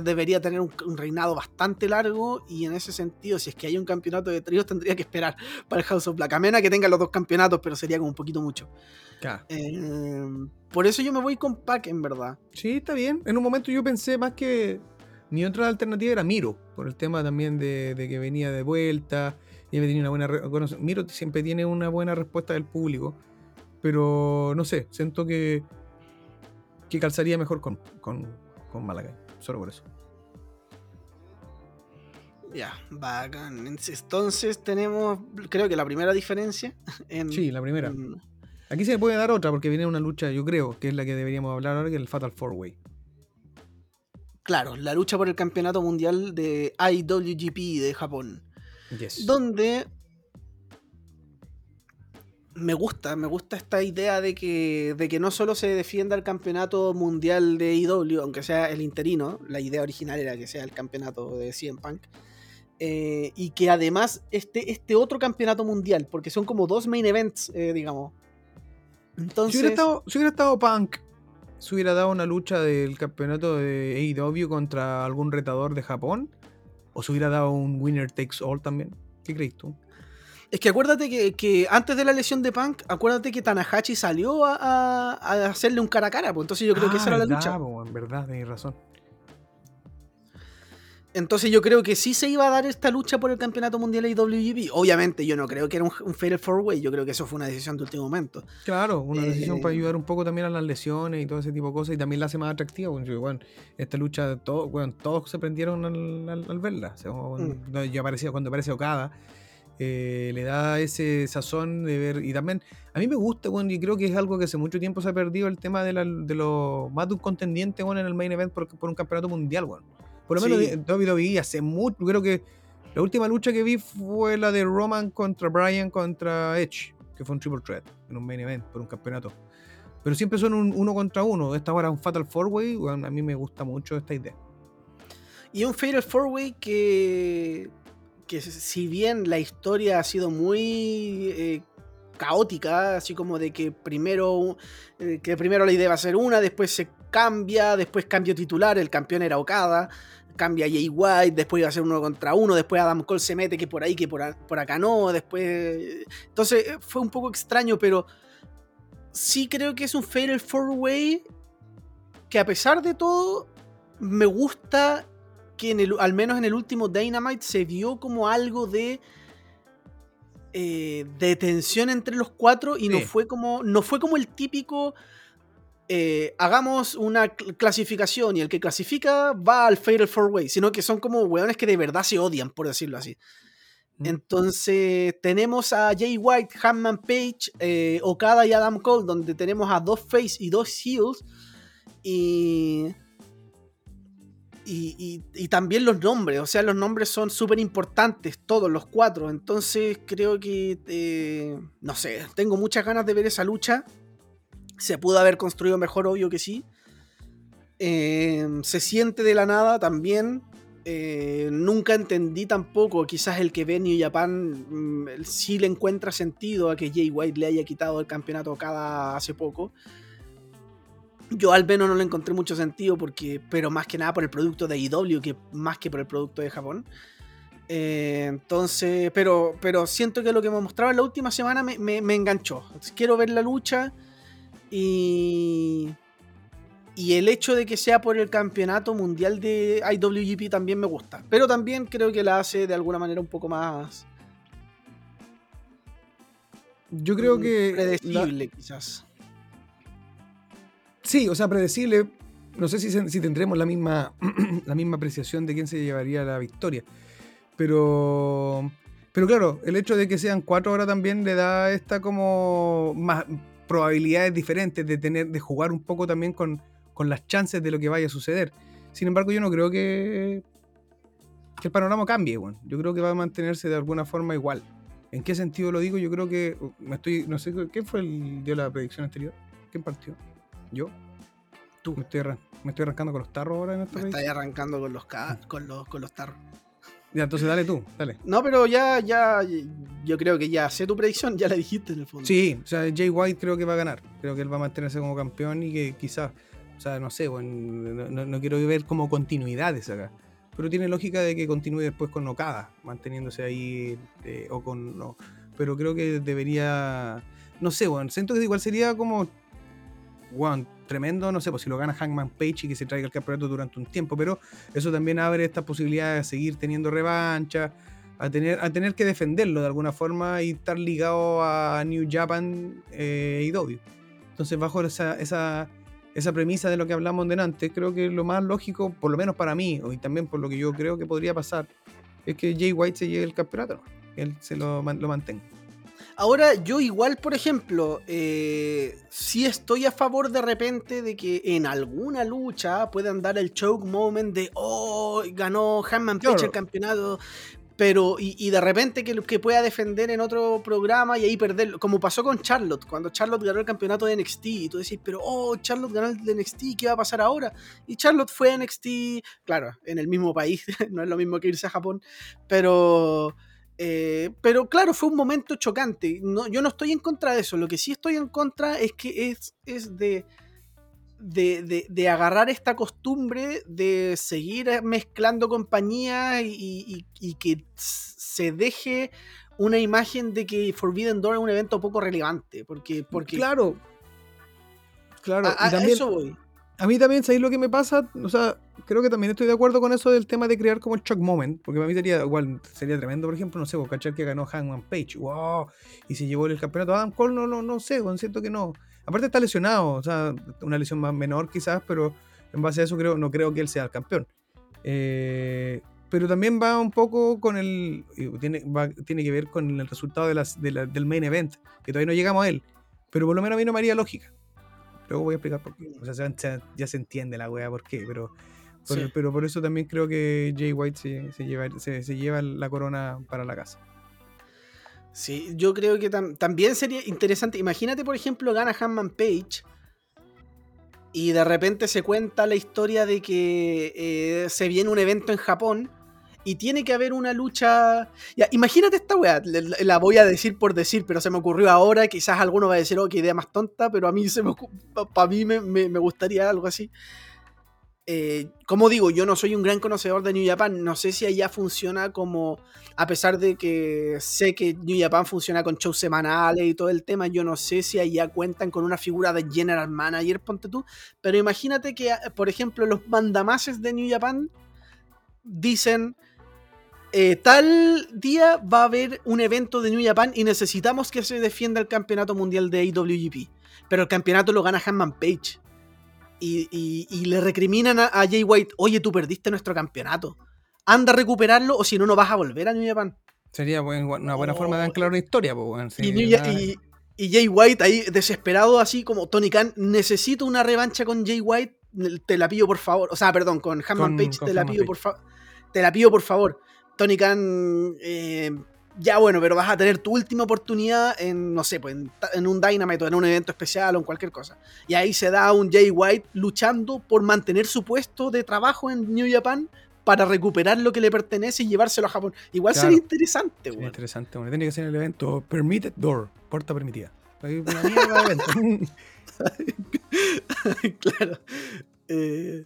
debería tener un, reinado bastante largo y en ese sentido, si es que hay un campeonato de tríos, <laughs> tendría que esperar para el House of Black. A que tenga los dos campeonatos, pero sería como un poquito mucho. Eh, por eso yo me voy con Pac, en verdad. Sí, está bien. En un momento yo pensé más que mi otra alternativa era Miro, por el tema también de, que venía de vuelta y tenía una buena. Miro siempre tiene una buena respuesta del público, pero no sé, siento que, que calzaría mejor con, con, con Malaga, solo por eso. Ya, bacán. Entonces tenemos, creo que la primera diferencia. <laughs> En, sí, la primera. Aquí se puede dar otra porque viene una lucha, yo creo, que es la que deberíamos hablar ahora, que es el Fatal Four Way. Claro, la lucha por el campeonato mundial de IWGP de Japón. Donde me gusta, me gusta esta idea de que, de que no solo se defienda el campeonato mundial de IW, aunque sea el interino, la idea original era que sea el campeonato de CM Punk, eh, y que además este, este otro campeonato mundial, porque son como dos main events, eh, digamos. Entonces, si hubiera, estado, si hubiera estado Punk, se hubiera dado una lucha del campeonato de AEW contra algún retador de Japón, o se hubiera dado un winner takes all también. ¿Qué crees tú? Es que acuérdate que, antes de la lesión de Punk, acuérdate que Tanahashi salió a, hacerle un cara a cara, pues entonces yo creo que esa era la lucha. en verdad, tienes razón. Entonces yo creo que sí se iba a dar esta lucha por el campeonato mundial IWGP. Obviamente yo no creo que era un, un Fatal Four Way, yo creo que eso fue una decisión de último momento. Claro, una decisión para eh, ayudar un poco también a las lesiones y todo ese tipo de cosas y también la hace más atractiva. Bueno, esta lucha, todo, bueno, todos se prendieron al, verla. Mm. ya aparecía, cuando aparece Okada, eh, le da ese sazón de ver. Y también, a mí me gusta, bueno, y creo que es algo que hace mucho tiempo se ha perdido el tema de, la, de lo más de un contendiente bueno, en el main event por, por un campeonato mundial, bueno. Por lo menos sí. WWE hace mucho, creo que la última lucha que vi fue la de Roman contra Bryan contra Edge, que fue un triple threat en un main event por un campeonato. Pero siempre son un uno contra uno. Esta hora un Fatal Four Way, bueno, a mí me gusta mucho esta idea. Y un Fatal Four Way que que si bien la historia ha sido muy eh, caótica, así como de que primero, eh, que primero la idea va a ser una, después se cambia, después cambio titular, el campeón era Okada, cambia Jay White, después iba a ser uno contra uno, después Adam Cole se mete que por ahí, que por, acá no, después... Entonces eh, fue un poco extraño, pero sí creo que es un Fatal Four Way que a pesar de todo me gusta que en el, al menos en el último Dynamite se vio como algo de eh, de tensión entre los cuatro y no fue como no fue como el típico eh, hagamos una clasificación y el que clasifica va al Fatal Four Way, sino que son como weones que de verdad se odian, por decirlo así. Entonces tenemos a Jay White, Hanman Page, eh, Okada y Adam Cole, donde tenemos a dos face y dos heels. Y y, también los nombres, o sea, los nombres son súper importantes, todos los cuatro. Entonces creo que, eh, no sé, tengo muchas ganas de ver esa lucha. Se pudo haber construido mejor, obvio que sí. Eh, se siente de la nada también. Eh, nunca entendí tampoco, quizás el que ve New Japan mm, sí le encuentra sentido a que Jay White le haya quitado el campeonato cada hace poco. Yo al menos no le encontré mucho sentido porque, pero más que nada por el producto de IW que más que por el producto de Japón. Eh, entonces, pero, pero siento que lo que me mostraba en la última semana me, me, enganchó. Quiero ver la lucha y, y el hecho de que sea por el campeonato mundial de IWGP también me gusta. Pero también creo que la hace de alguna manera un poco más... Yo creo que... Predecible, quizás. Sí, o sea, predecible. No sé si, si tendremos la misma, <clears throat> la misma apreciación de quién se llevaría la victoria. Pero, pero claro, el hecho de que sean cuatro horas también le da esta como más probabilidades diferentes de tener, de jugar un poco también con, con las chances de lo que vaya a suceder. Sin embargo, yo no creo que, que el panorama cambie, bueno. Yo creo que va a mantenerse de alguna forma igual. ¿En qué sentido lo digo? Yo creo que me estoy, no sé, ¿qué fue el dio la predicción anterior? ¿Quién partió? ¿Yo? Tú. Me estoy, me estoy arrancando con los tarros ahora en esta Me estoy arrancando con los, con los, con los tarros. Ya, entonces dale tú, dale. No, pero ya, ya, yo creo que ya sé tu predicción, ya la dijiste en el fondo. Sí, o sea, Jay White creo que va a ganar. Creo que él va a mantenerse como campeón y que quizás, o sea, no sé, bueno, no, quiero ver como continuidades acá. Pero tiene lógica de que continúe después con Okada, manteniéndose ahí, eh, o con, no. Pero creo que debería, no sé, bueno, siento que igual sería como wow, tremendo, no sé, pues si lo gana Hangman Page y que se traiga el campeonato durante un tiempo, pero eso también abre esta posibilidad de seguir teniendo revancha, a tener, a tener que defenderlo de alguna forma y estar ligado a New Japan eh, y W. Entonces, bajo esa, esa, esa premisa de lo que hablamos delante, creo que lo más lógico, por lo menos para mí, y también por lo que yo creo que podría pasar, es que Jay White se lleve el campeonato, él se lo, lo mantenga. Ahora, yo igual, por ejemplo, eh, sí estoy a favor de repente de que en alguna lucha puedan dar el choke moment de, oh, ganó Hanman Page el campeonato. pero y, de repente que, que pueda defender en otro programa y ahí perderlo, como pasó con Charlotte, cuando Charlotte ganó el campeonato de NXT y tú decís, pero oh, Charlotte ganó el de NXT, ¿qué va a pasar ahora? Y Charlotte fue a NXT, claro, en el mismo país, <laughs> no es lo mismo que irse a Japón, pero... Eh, pero claro, fue un momento chocante. No, yo no estoy en contra de eso. Lo que sí estoy en contra es que es, es de, de, agarrar esta costumbre de seguir mezclando compañías y, que se deje una imagen de que Forbidden Door es un evento poco relevante. Porque, porque claro, claro, a, también, eso voy. A mí también, ¿sabéis lo que me pasa? O sea, creo que también estoy de acuerdo con eso del tema de crear como el shock moment, porque para mí sería igual, sería tremendo, por ejemplo, no sé, pues, cachar que ganó Hangman Page, wow, y se llevó el campeonato Adam Cole, no, no, no sé, siento que no. Aparte está lesionado, o sea, una lesión más menor quizás, pero en base a eso creo, no creo que él sea el campeón. Eh, pero también va un poco con el. Tiene, tiene que ver con el resultado de las, del main event, que todavía no llegamos a él. Pero por lo menos a mí no me haría lógica. Luego voy a explicar por qué. O sea, ya se entiende la wea por qué, pero, pero por eso también creo que Jay White se, lleva, se, lleva la corona para la casa. Sí, yo creo que también sería interesante. Imagínate, por ejemplo, gana Hanman Page y de repente se cuenta la historia de que eh, se viene un evento en Japón y tiene que haber una lucha. Ya, imagínate esta weá, la voy a decir por decir, pero se me ocurrió ahora. Quizás alguno va a decir, oh, qué idea más tonta, pero a mí, se me, para mí me, me gustaría algo así. Eh, como digo, yo no soy un gran conocedor de New Japan, no sé si allá funciona como, a pesar de que sé que New Japan funciona con shows semanales y todo el tema, yo no sé si allá cuentan con una figura de general manager, ponte tú, pero imagínate que, por ejemplo, los mandamases de New Japan dicen, eh, tal día va a haber un evento de New Japan y necesitamos que se defienda el campeonato mundial de IWGP, pero el campeonato lo gana Hanman Page y, le recriminan a, Jay White, oye, tú perdiste nuestro campeonato. Anda a recuperarlo o si no, no vas a volver a New Japan. Sería una buena forma de anclar una historia. y, Jay White ahí desesperado así como Tony Khan, necesito una revancha con Jay White, te la pido por favor. O sea, perdón, con Hammond Page, te la pido por favor. Te la pido por favor. Tony Khan eh, ya bueno, pero vas a tener tu última oportunidad en, no sé, pues en, un Dynamite o en un evento especial o en cualquier cosa. Y ahí se da un Jay White luchando por mantener su puesto de trabajo en New Japan para recuperar lo que le pertenece y llevárselo a Japón. Igual sería interesante, güey. interesante, güey. Tiene que ser el evento Permitted Door, puerta permitida. <laughs> claro. Eh,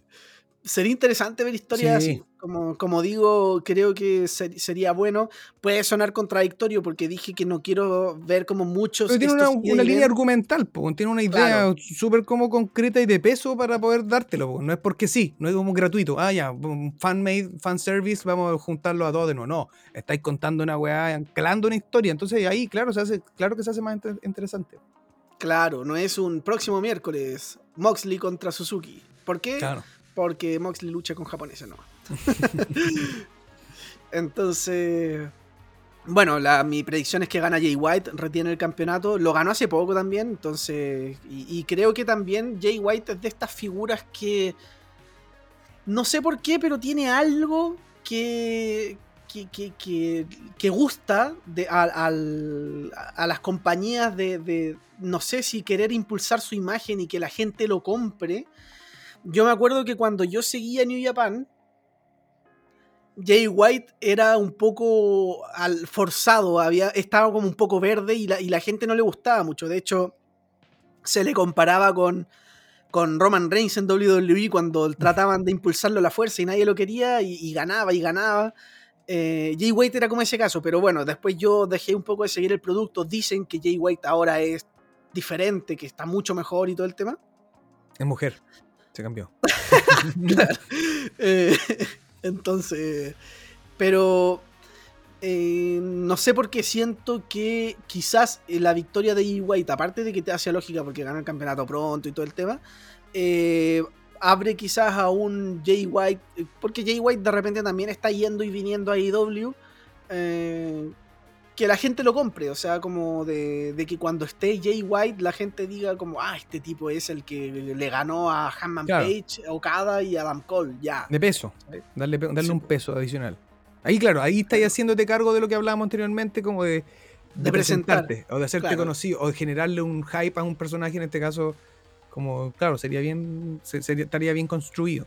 sería interesante ver historias así. Como, como digo, creo que sería bueno. Puede sonar contradictorio porque dije que no quiero ver como muchos. Pero tiene una, línea argumental, tiene una idea súper como concreta y de peso para poder dártelo. No es porque sí, no es como gratuito. Ah, ya, fan-made, fan-service, vamos a juntarlo a todos de nuevo. No, estáis contando una weá, anclando una historia. Entonces ahí, claro, se hace, claro que se hace más interesante. Claro, no es un próximo miércoles Moxley contra Suzuki. ¿Por qué? Claro porque Moxley lucha con japoneses, no. <laughs> Entonces, bueno, la, mi predicción es que gana Jay White, retiene el campeonato. Lo ganó hace poco también, entonces. Y, creo que también Jay White es de estas figuras que. No sé por qué, pero tiene algo que. que, que, gusta de, a, a, las compañías de, de. No sé si querer impulsar su imagen y que la gente lo compre yo me acuerdo que cuando yo seguía New Japan, Jay White era un poco al forzado, había, estaba como un poco verde y la, gente no le gustaba mucho. De hecho, se le comparaba con, con Roman Reigns en WWE cuando <laughs> trataban de impulsarlo a la fuerza y nadie lo quería y, ganaba y ganaba. Eh, Jay White era como ese caso, pero bueno, después yo dejé un poco de seguir el producto. Dicen que Jay White ahora es diferente, que está mucho mejor y todo el tema. Es mujer. Se cambió. <laughs> Eh, entonces, pero eh, no sé por qué siento que quizás la victoria de. White, aparte de que te hace lógica porque gana el campeonato pronto y todo el tema, eh, abre quizás a un Jay White, porque Jay White de repente también está yendo y viniendo a IW. E que la gente lo compre, o sea, como de, que cuando esté Jay White la gente diga como, ah, este tipo es el que le ganó a Hanman Page, Okada y Adam Cole, ya. De peso, darle, darle un peso adicional. Ahí, claro, ahí estáis haciéndote cargo de lo que hablábamos anteriormente, como de, De presentar, presentarte, o de hacerte claro. conocido, o de generarle un hype a un personaje, en este caso, como, claro, sería bien, se- sería- estaría bien construido.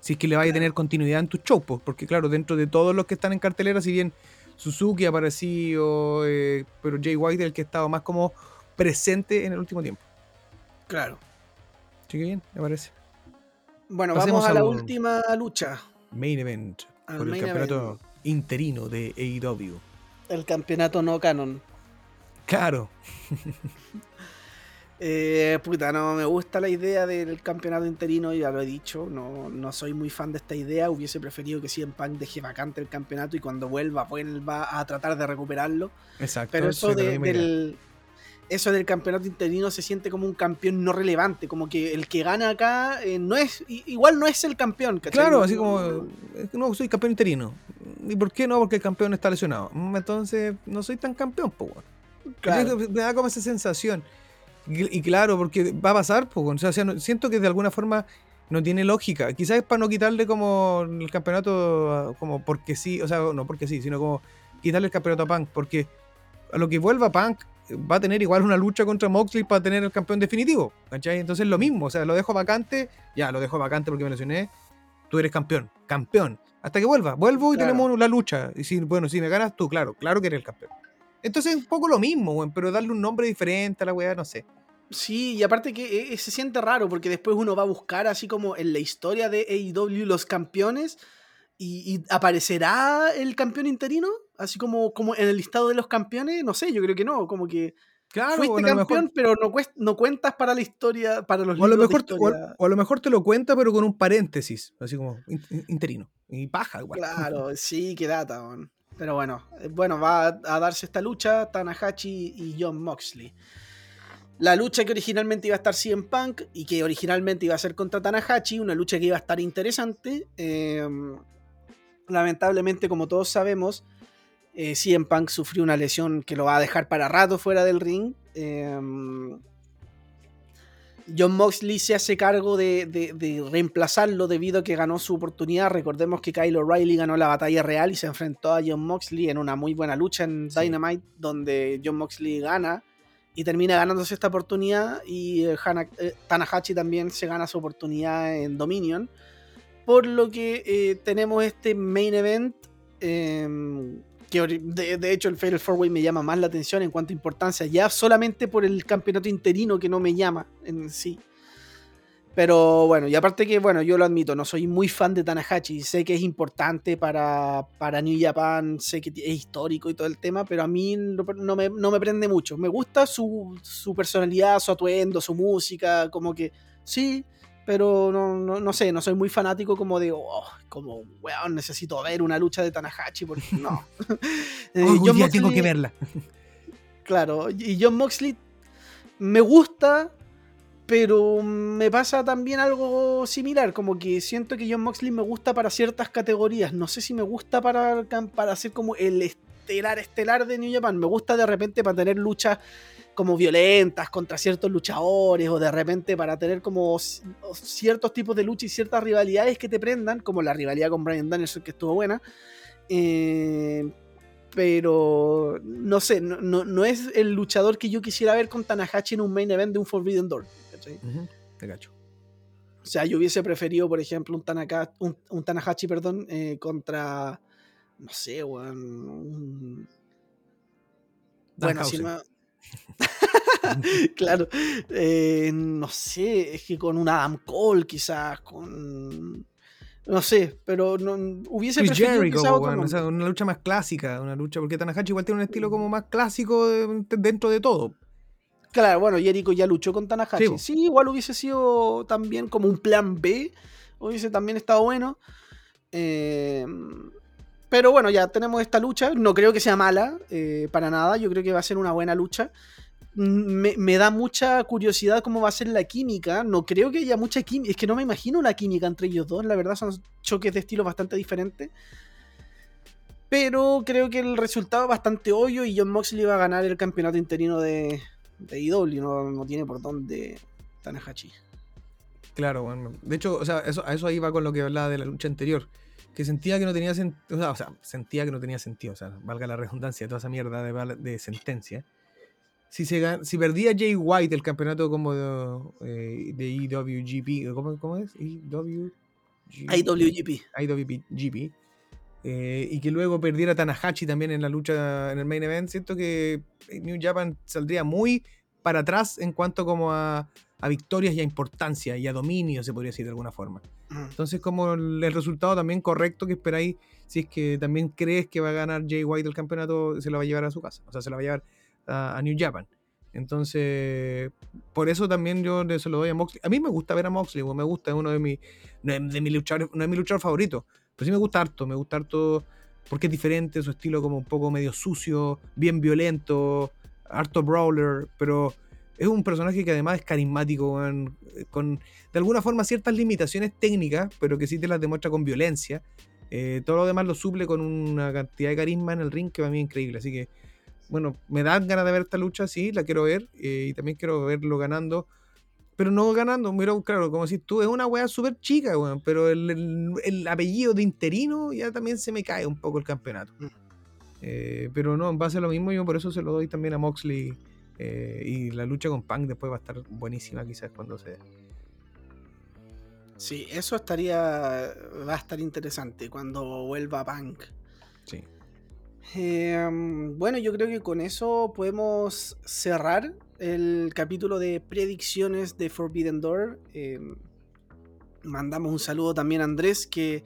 Si es que le vaya a tener continuidad en tus shows, porque claro, dentro de todos los que están en cartelera, si bien Suzuki ha aparecido, eh, pero Jay White es el que ha estado más como presente en el último tiempo. Claro. Que bien, me parece. Bueno, Pasemos vamos a la última lucha. Main event Al por el campeonato event. interino de AEW. El campeonato no canon. Claro, <laughs> Eh, puta, no me gusta la idea del campeonato interino, ya lo he dicho, no, no soy muy fan de esta idea, hubiese preferido que CM Punk deje vacante el campeonato y cuando vuelva, vuelva a tratar de recuperarlo. exacto. Pero eso, de del, eso del campeonato interino se siente como un campeón no relevante, como que el que gana acá eh, no es, igual no es el campeón, ¿cachai? Claro, así como, no, soy campeón interino. ¿Y por qué no? Porque el campeón está lesionado. Mm, Entonces, no soy tan campeón, pues, claro. <laughs> Me da como esa sensación. Y, claro, porque va a pasar, pues, o sea, no- siento que de alguna forma no tiene lógica. Quizás es para no quitarle como el campeonato, a- como porque sí, o sea, no porque sí, sino como quitarle el campeonato a Punk, porque a lo que vuelva Punk eh, va a tener igual una lucha contra Moxley para tener el campeón definitivo, ¿cachai? Entonces lo mismo, o sea, lo dejo vacante, ya, lo dejo vacante porque me lesioné, tú eres campeón, campeón, hasta que vuelva, vuelvo y Claro. tenemos la lucha, y si, bueno, si me ganas tú, claro, claro que eres el campeón. Entonces es un poco lo mismo, weón, pero darle un nombre diferente a la weá, no sé. Sí, y aparte que eh, se siente raro porque después uno va a buscar así como en la historia de AEW los campeones y, y aparecerá el campeón interino, así como, como en el listado de los campeones, no sé, yo creo que no, como que Claro, fuiste bueno, campeón mejor- pero no, cuest- no cuentas para la historia, para los O a, lo mejor, de o a- historia. o a lo mejor te lo cuenta, pero con un paréntesis, así como in- in- interino. Y paja, igual. Claro, sí, qué data. Pero bueno, eh, bueno, va a, a darse esta lucha Tanahashi y John Moxley. La lucha que originalmente iba a estar CM Punk y que originalmente iba a ser contra Tanahashi, una lucha que iba a estar interesante. eh, lamentablemente, como todos sabemos, eh, CM Punk sufrió una lesión que lo va a dejar para rato fuera del ring. eh, John Moxley se hace cargo de, de- de reemplazarlo debido a que ganó su oportunidad. Recordemos que Kyle O'Reilly ganó la batalla real y se enfrentó a John Moxley en una muy buena lucha en Sí. Dynamite, donde John Moxley gana y termina ganándose esta oportunidad. Y eh, Hana- eh, Tanahashi también se gana su oportunidad en Dominion. Por lo que eh, tenemos este main event. eh, que de hecho el Fatal 4-Way me llama más la atención en cuanto a importancia, ya solamente por el campeonato interino que no me llama en sí. Pero bueno, y aparte que, bueno, yo lo admito, no soy muy fan de Tanahashi, sé que es importante para, para New Japan, sé que es histórico y todo el tema, pero a mí no, no me, no me prende mucho. Me gusta su, su personalidad, su atuendo, su música, como que sí, pero no, no, no sé, no soy muy fanático como de, oh, como, weón, necesito ver una lucha de Tanahashi, porque <laughs> no. <laughs> Eh, Hoy John día tengo que verla. Claro, y John Moxley me gusta, pero me pasa también algo similar, como que siento que John Moxley me gusta para ciertas categorías, no sé si me gusta para, para ser como el estelar estelar de New Japan, me gusta de repente para tener luchas como violentas contra ciertos luchadores o de repente para tener como ciertos tipos de lucha y ciertas rivalidades que te prendan, como la rivalidad con Brian Danielson que estuvo buena. Eh, pero no sé, no, no- no es el luchador que yo quisiera ver con Tanahashi en un main event de un Forbidden Door. ¿Cachai? Ujú, Te cacho. O sea, yo hubiese preferido, por ejemplo, un, Tanaka, un, un Tanahashi perdón, eh, contra, no sé, weón, un- Bueno, si no... <laughs> <laughs> claro, eh, no sé, es que con un Adam Cole quizás, con... No sé, pero no, hubiese Chris preferido Jericho, quizás po, otro weón, o nombre. sea, una lucha más clásica, una lucha, porque Tanahashi igual tiene un estilo como más clásico de- dentro de todo. Claro, bueno, Jericho ya luchó con Tanahashi. Sí, igual hubiese sido también como un plan B. Hubiese también estado bueno. Eh, pero bueno, ya tenemos esta lucha. No creo que sea mala, eh, para nada. Yo creo que va a ser una buena lucha. Me, me da mucha curiosidad cómo va a ser la química. No creo que haya mucha química. Es que no me imagino la química entre ellos dos. La verdad son choques de estilo bastante diferentes. Pero creo que el resultado es bastante obvio y John Moxley va a ganar el campeonato interino de, de IW. No, no tiene por dónde Tanahashi. Claro, bueno. De hecho, o sea, eso, a eso ahí va con lo que hablaba de la lucha anterior. que sentía que no tenía sentido, o sea, sentía que no tenía sentido, o sea, valga la redundancia de toda esa mierda de, de sentencia. Si, se, si perdía Jay White el campeonato como de, de IWGP, ¿cómo, ¿cómo, es? IWGP. IWGP. IWGP. Eh, y que luego perdiera Tanahashi también en la lucha en el main event, siento que New Japan saldría muy para atrás en cuanto como a, a victorias y a importancia y a dominio, se podría decir de alguna forma. Entonces, como el, resultado también correcto que esperáis, si es que también crees que va a ganar Jay White el campeonato, se lo va a llevar a su casa, o sea, se lo va a llevar a, New Japan. Entonces, por eso también yo se lo doy a Moxley. A mí me gusta ver a Moxley, me gusta, es uno de mis, de mis luchadores, no es mi luchador favorito, pero sí me gusta harto, me gusta harto porque es diferente, su estilo como un poco medio sucio, bien violento, harto brawler, pero es un personaje que además es carismático, con de alguna forma ciertas limitaciones técnicas, pero que sí te las demuestra con violencia. Eh, todo lo demás lo suple con una cantidad de carisma en el ring que para mí es increíble. Así que, bueno, me dan ganas de ver esta lucha, sí, la quiero ver eh, y también quiero verlo ganando. Pero no ganando, pero claro, como si tú, es una wea súper chica, weón, pero el, apellido de interino ya también se me cae un poco el campeonato. Mm. Eh, pero no, en base a lo mismo, yo por eso se lo doy también a Moxley eh, y la lucha con Punk después va a estar buenísima quizás cuando se... Sí, eso estaría... va a estar interesante cuando vuelva Punk. Sí. Em, bueno, yo creo que con eso podemos cerrar el capítulo de predicciones de Forbidden Door. Em, mandamos un saludo también a Andrés, que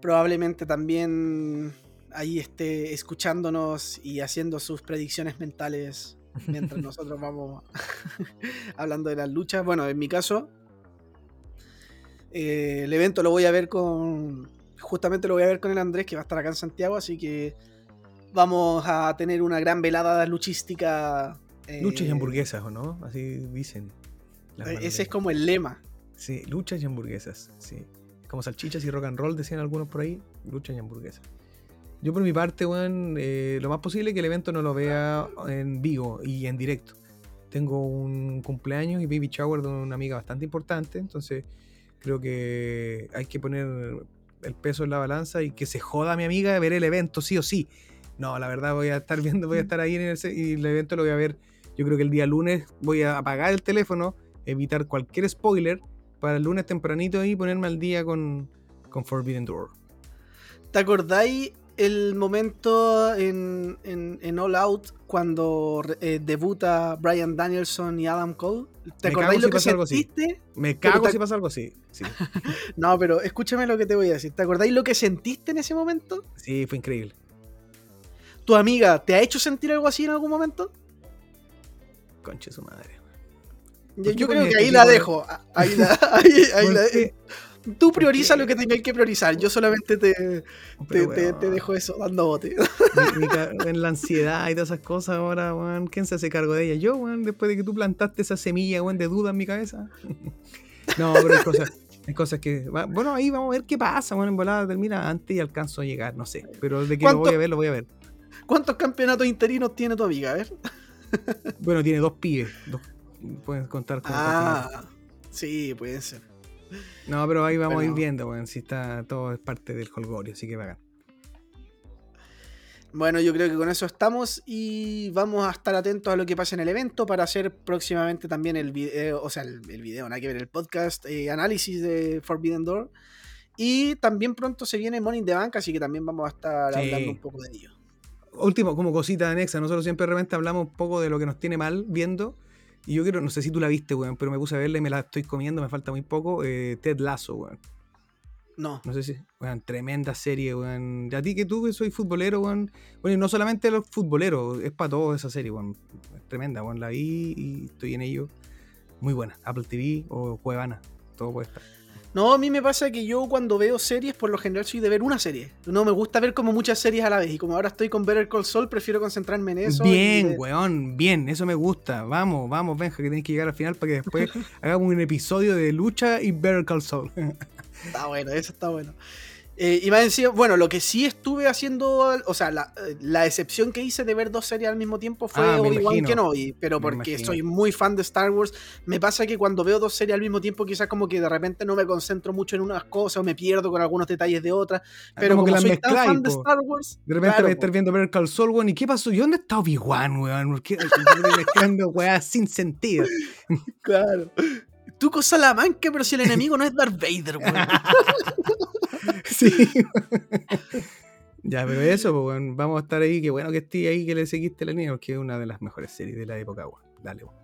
probablemente también ahí esté escuchándonos y haciendo sus predicciones mentales mientras <laughs> nosotros vamos <laughs> hablando de las luchas. Bueno, en mi caso, eh, el evento lo voy a ver con. Justamente lo voy a ver con el Andrés, que va a estar acá en Santiago, así que vamos a tener una gran velada luchística. Eh, luchas y hamburguesas, ¿o no? Así dicen. Eh, ese es como el lema. Sí, luchas y hamburguesas, sí. Como salchichas y rock and roll, decían algunos por ahí, luchas y hamburguesas. Yo por mi parte, weón, eh, lo más posible es que el evento no lo vea en vivo y en directo. Tengo un cumpleaños y baby shower de una amiga bastante importante, entonces creo que hay que poner el peso en la balanza y que se joda a mi amiga de ver el evento, sí o sí. No, la verdad voy a estar viendo, voy a estar ahí en el, y el evento lo voy a ver. Yo creo que el día lunes voy a apagar el teléfono, evitar cualquier spoiler para el lunes tempranito y ponerme al día con, con Forbidden Door. ¿Te acordáis el momento en, en, All Out cuando eh, debuta Brian Danielson y Adam Cole? ¿Te acordáis lo que sentiste? Me cago si pasa algo así. Sí. <laughs> no, pero escúchame lo que te voy a decir. ¿Te acordáis lo que sentiste en ese momento? Sí, fue increíble. ¿Tu amiga te ha hecho sentir algo así en algún momento? Conche su madre. Yo, creo que ahí la <laughs> dejo. Ahí la, ahí, la dejo. Tú prioriza lo que tengáis que priorizar. Yo solamente te, te, dejo eso dando bote. en la ansiedad y todas esas cosas, ahora, weón, ¿quién se hace cargo de ella? Yo, weón, después de que tú plantaste esa semilla, weón, de duda en mi cabeza. <laughs> no, pero hay cosas, hay cosas que. Bueno, ahí vamos a ver qué pasa, weón, en volada termina antes y alcanzo a llegar, no sé. Pero de que lo voy a ver, lo voy a ver. ¿Cuántos campeonatos interinos tiene tu amiga? A ver. Bueno, tiene dos pibes. Dos, pueden contar con Ah, sí, puede ser. No, pero ahí vamos a ir viendo, bueno, si está todo es parte del holgorio, así que vayan. Bueno, yo creo que con eso estamos y vamos a estar atentos a lo que pasa en el evento para hacer próximamente también el video, o sea, el, video, nada que ver, el podcast, eh, análisis de Forbidden Door. Y también pronto se viene Money in the Bank, así que también vamos a estar hablando un poco de ello. Último, como cosita anexa, nosotros siempre realmente hablamos un poco de lo que nos tiene mal viendo y yo quiero, no sé si tú la viste, weón, pero me puse a verla y me la estoy comiendo, me falta muy poco. Eh, Ted Lasso, weón. No. No sé si, weón, tremenda serie, weón. A ti que tú que soy futbolero, weón. Bueno, y no solamente los futboleros, es para todos esa serie, weón. Es tremenda, weón. La vi y estoy en ello. Muy buena. Apple TV o Cuevana, todo puede estar. No, a mí me pasa que yo cuando veo series, por lo general soy de ver una serie. No me gusta ver como muchas series a la vez. Y como ahora estoy con Better Call Saul, prefiero concentrarme en eso. Bien, weón, bien, eso me gusta. Vamos, vamos, Benja, que tenés que llegar al final para que después <laughs> hagamos un episodio de lucha y Better Call Saul. está bueno, eso está bueno. Eh, y más encima, bueno, lo que sí estuve haciendo, o sea, la, la excepción que hice de ver dos series al mismo tiempo fue Ah, Obi-Wan. Kenobi, pero porque soy muy fan de Star Wars, me pasa que cuando veo dos series al mismo tiempo quizás como que de repente no me concentro mucho en unas cosas o me pierdo con algunos detalles de otras, pero Ah, como como, que soy tan mezcláis, fan de po. Star Wars, De repente claro, voy a estar viendo ver Call Saul, weón. ¿Y qué pasó? ¿Y dónde está Obi-Wan, weón? ¿Por qué mezclando weas sin sentido? <laughs> Claro. Tú con Salamanca, pero si el enemigo no es Darth Vader, weón. <laughs> Sí. <laughs> ya, pero eso, pues, weón, vamos a estar ahí. Qué bueno que estés ahí, que le seguiste la línea, porque es una de las mejores series de la época, weón. Dale, weón.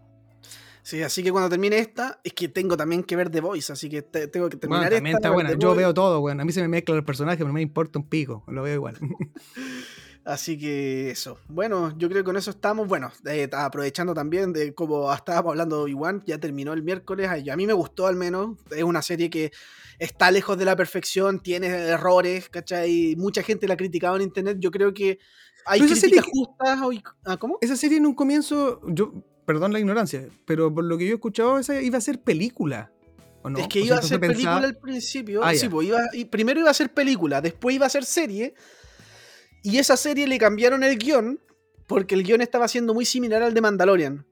Sí, así que cuando termine esta, es que tengo también que ver The Voice, así que te- tengo que terminar Bueno, también esta. está buena. Yo veo todo, weón. A mí se me mezclan los personajes, pero no me importa un pico. Lo veo igual. <laughs> Así que eso. Bueno, yo creo que con eso estamos. Bueno, eh, aprovechando también de como estábamos hablando de Obi-Wan, ya terminó el miércoles. A mí me gustó al menos. Es una serie que está lejos de la perfección, tiene errores, ¿cachai? Mucha gente la ha criticado en internet. Yo creo que hay críticas serie justas. hoy- ¿Ah, ¿Cómo? Esa serie en un comienzo, yo, perdón la ignorancia, pero por lo que yo he escuchado, esa iba a ser película. ¿o no? es que O iba sea, a ser pensaba- película al principio. Ah, sí, pues, iba, y primero iba a ser película, después iba a ser serie. Y esa serie le cambiaron el guion porque el guion estaba siendo muy similar al de Mandalorian.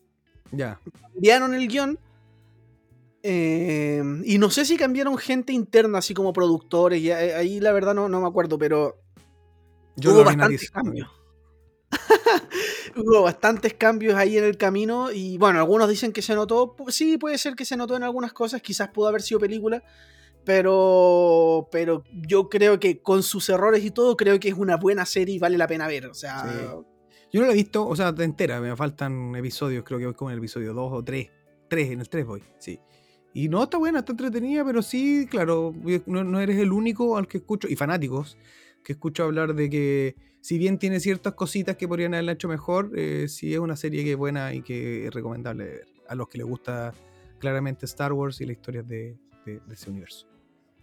Ya. cambiaron el guion. eh, y no sé si cambiaron gente interna, así como productores. y ahí la verdad no, no me acuerdo, pero Yo hubo bastantes cambios. <laughs> hubo bastantes cambios ahí en el camino. Y bueno, algunos dicen que se notó. Sí, puede ser que se notó en algunas cosas. Quizás pudo haber sido película. Pero, pero yo creo que con sus errores y todo, creo que es una buena serie y vale la pena ver. O sea. Yo no la he visto, o sea, entera, me faltan episodios, creo que voy como en el episodio 2 o 3. 3, en el 3 voy, sí. Y no, está buena, está entretenida, pero sí, claro, no, eres el único al que escucho, y fanáticos, que escucho hablar de que si bien tiene ciertas cositas que podrían haberla hecho mejor, eh, sí es una serie que es buena y que es recomendable ver. A los que les gusta claramente Star Wars y las historias de, de- de ese universo.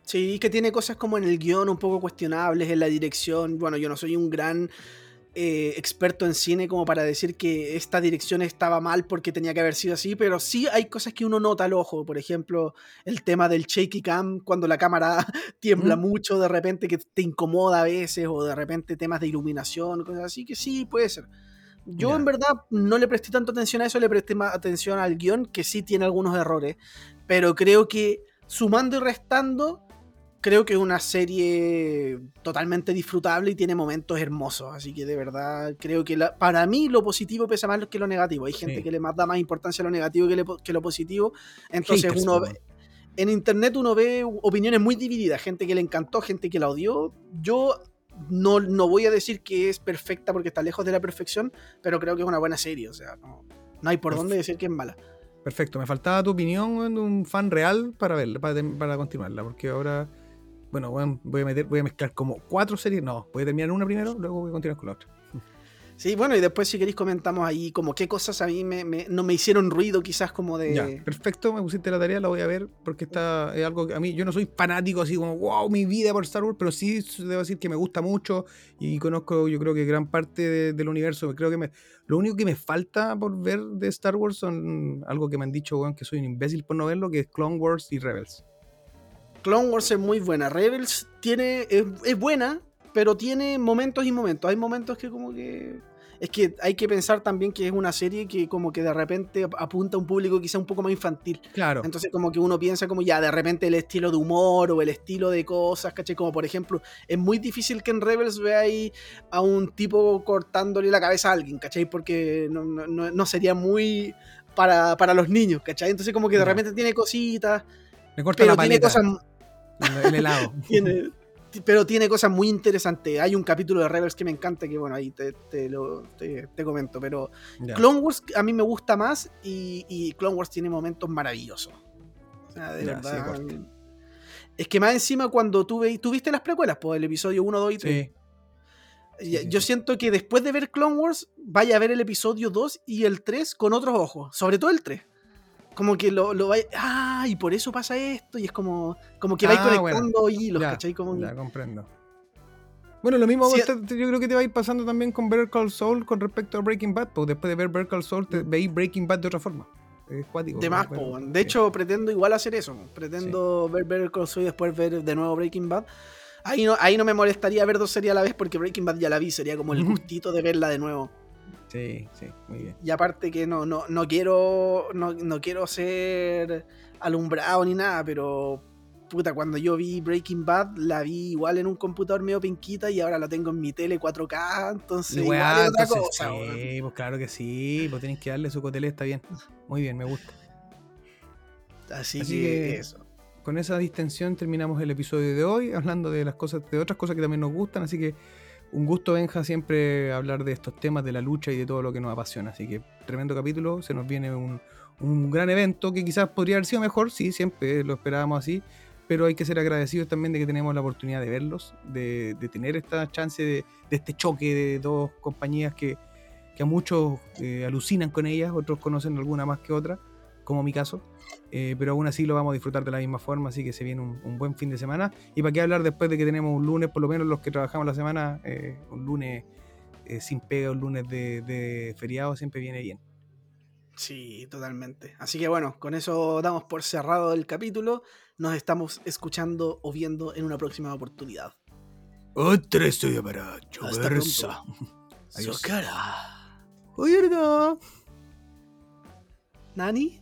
Sí, que tiene cosas como en el guion un poco cuestionables, en la dirección. Bueno, yo no soy un gran eh, experto en cine como para decir que esta dirección estaba mal porque tenía que haber sido así, pero sí hay cosas que uno nota al ojo. Por ejemplo, el tema del shaky cam, cuando la cámara <laughs> tiembla Mm. mucho de repente, que te incomoda a veces, o de repente temas de iluminación, cosas así, que sí, puede ser. Yo Ya. en verdad no le presté tanto atención a eso, le presté más atención al guion, que sí tiene algunos errores, pero creo que sumando y restando, creo que es una serie totalmente disfrutable y tiene momentos hermosos. Así que de verdad creo que la- para mí lo positivo pesa más que lo negativo. Hay gente Sí. que le más da más importancia a lo negativo que, le- que lo positivo. Entonces Haters, uno ve- en internet uno ve opiniones muy divididas. Gente que le encantó, gente que la odió. Yo no, no voy a decir que es perfecta porque está lejos de la perfección, pero creo que es una buena serie. O sea, no, no hay por dónde decir que es mala. Perfecto, me faltaba tu opinión de un fan real para verla, para, para continuarla, porque ahora, bueno, voy a meter, voy a mezclar como cuatro series, no, voy a terminar una primero, luego voy a continuar con la otra. <laughs> Sí, bueno, y después si queréis comentamos ahí como qué cosas a mí me, me- no me hicieron ruido quizás como de... Ya, perfecto, me pusiste la tarea, la voy a ver, porque está, es algo que a mí, yo no soy fanático así como, wow, mi vida por Star Wars, pero sí debo decir que me gusta mucho y conozco, yo creo que gran parte de- del universo, creo que me, lo único que me falta por ver de Star Wars son algo que me han dicho, weón, que soy un imbécil por no verlo, que es Clone Wars y Rebels. Clone Wars es muy buena. Rebels tiene es, es buena, pero tiene momentos y momentos. Hay momentos que como que... Es que hay que pensar también que es una serie que como que de repente apunta a un público quizá un poco más infantil. Claro. Entonces como que uno piensa como ya de repente el estilo de humor o el estilo de cosas, ¿cachai? Como por ejemplo, es muy difícil que en Rebels veáis a un tipo cortándole la cabeza a alguien, ¿cachai? Porque no, no- sería muy para, para los niños, ¿cachai? Entonces como que de repente tiene cositas, corta pero la tiene cosas... el, el helado. <laughs> tiene- pero tiene cosas muy interesantes. Hay un capítulo de Rebels que me encanta, que bueno, ahí te, te lo, te, te comento. Pero. Clone Wars a mí me gusta más y, y Clone Wars tiene momentos maravillosos. O sea, de verdad. es que más encima cuando tú, ve, tú viste las precuelas, pues el episodio 1, 2 y 3. Sí, Ya- sí, Yo siento que después de ver Clone Wars, vaya a ver el episodio 2 y el 3 con otros ojos. Sobre todo el 3. Como que lo, lo vaya. Ah, y por eso pasa esto. Y es como, como que vais Ah, conectando hilos, Ya, ¿cachai? Como, Ya, comprendo. Bueno, lo mismo Sí, te- te- yo creo que te va a ir pasando también con Better Call Saul con respecto a Breaking Bad, porque después de ver Better Call Saul te veis Breaking Bad de otra forma. Es cuático. De más, weón. de sí. hecho, pretendo igual hacer eso. Pretendo ver Better Call Saul y después ver de nuevo Breaking Bad. Ahí no, ahí no me molestaría ver dos series a la vez porque Breaking Bad ya la vi, sería como el gustito de verla de nuevo. Sí, sí, muy bien. Y aparte que no, no, no quiero. No, no quiero ser alumbrado ni nada, pero. Puta, cuando yo vi Breaking Bad, la vi igual en un computador medio pinquita y ahora la tengo en mi tele 4K, entonces igual es otra entonces, cosa, sí, pues claro que sí, pues tenéis que darle su cotele, está bien. Muy bien, me gusta. Así, Así que, que- eso. Con esa distensión terminamos el episodio de hoy, hablando de las cosas, de otras cosas que también nos gustan, así que un gusto, Benja, siempre hablar de estos temas, de la lucha y de todo lo que nos apasiona. Así que tremendo capítulo, se nos viene un, un gran evento que quizás podría haber sido mejor, sí, siempre lo esperábamos así, pero hay que ser agradecidos también de que tenemos la oportunidad de verlos, de, de tener esta chance de, de este choque de dos compañías que, que a muchos eh, alucinan con ellas, otros conocen alguna más que otra, como mi caso. Eh, pero aún así lo vamos a disfrutar de la misma forma, así que se viene un, un buen fin de semana. Y para qué hablar después de que tenemos un lunes, por lo menos los que trabajamos la semana, eh, un lunes eh, sin pega, un lunes de, de feriado, siempre viene bien. Sí, totalmente. Así que bueno, con eso damos por cerrado el capítulo. Nos estamos escuchando o viendo en una próxima oportunidad. Otra historia para Choversa. Adiós. Sokara. Oye, ¿Nani?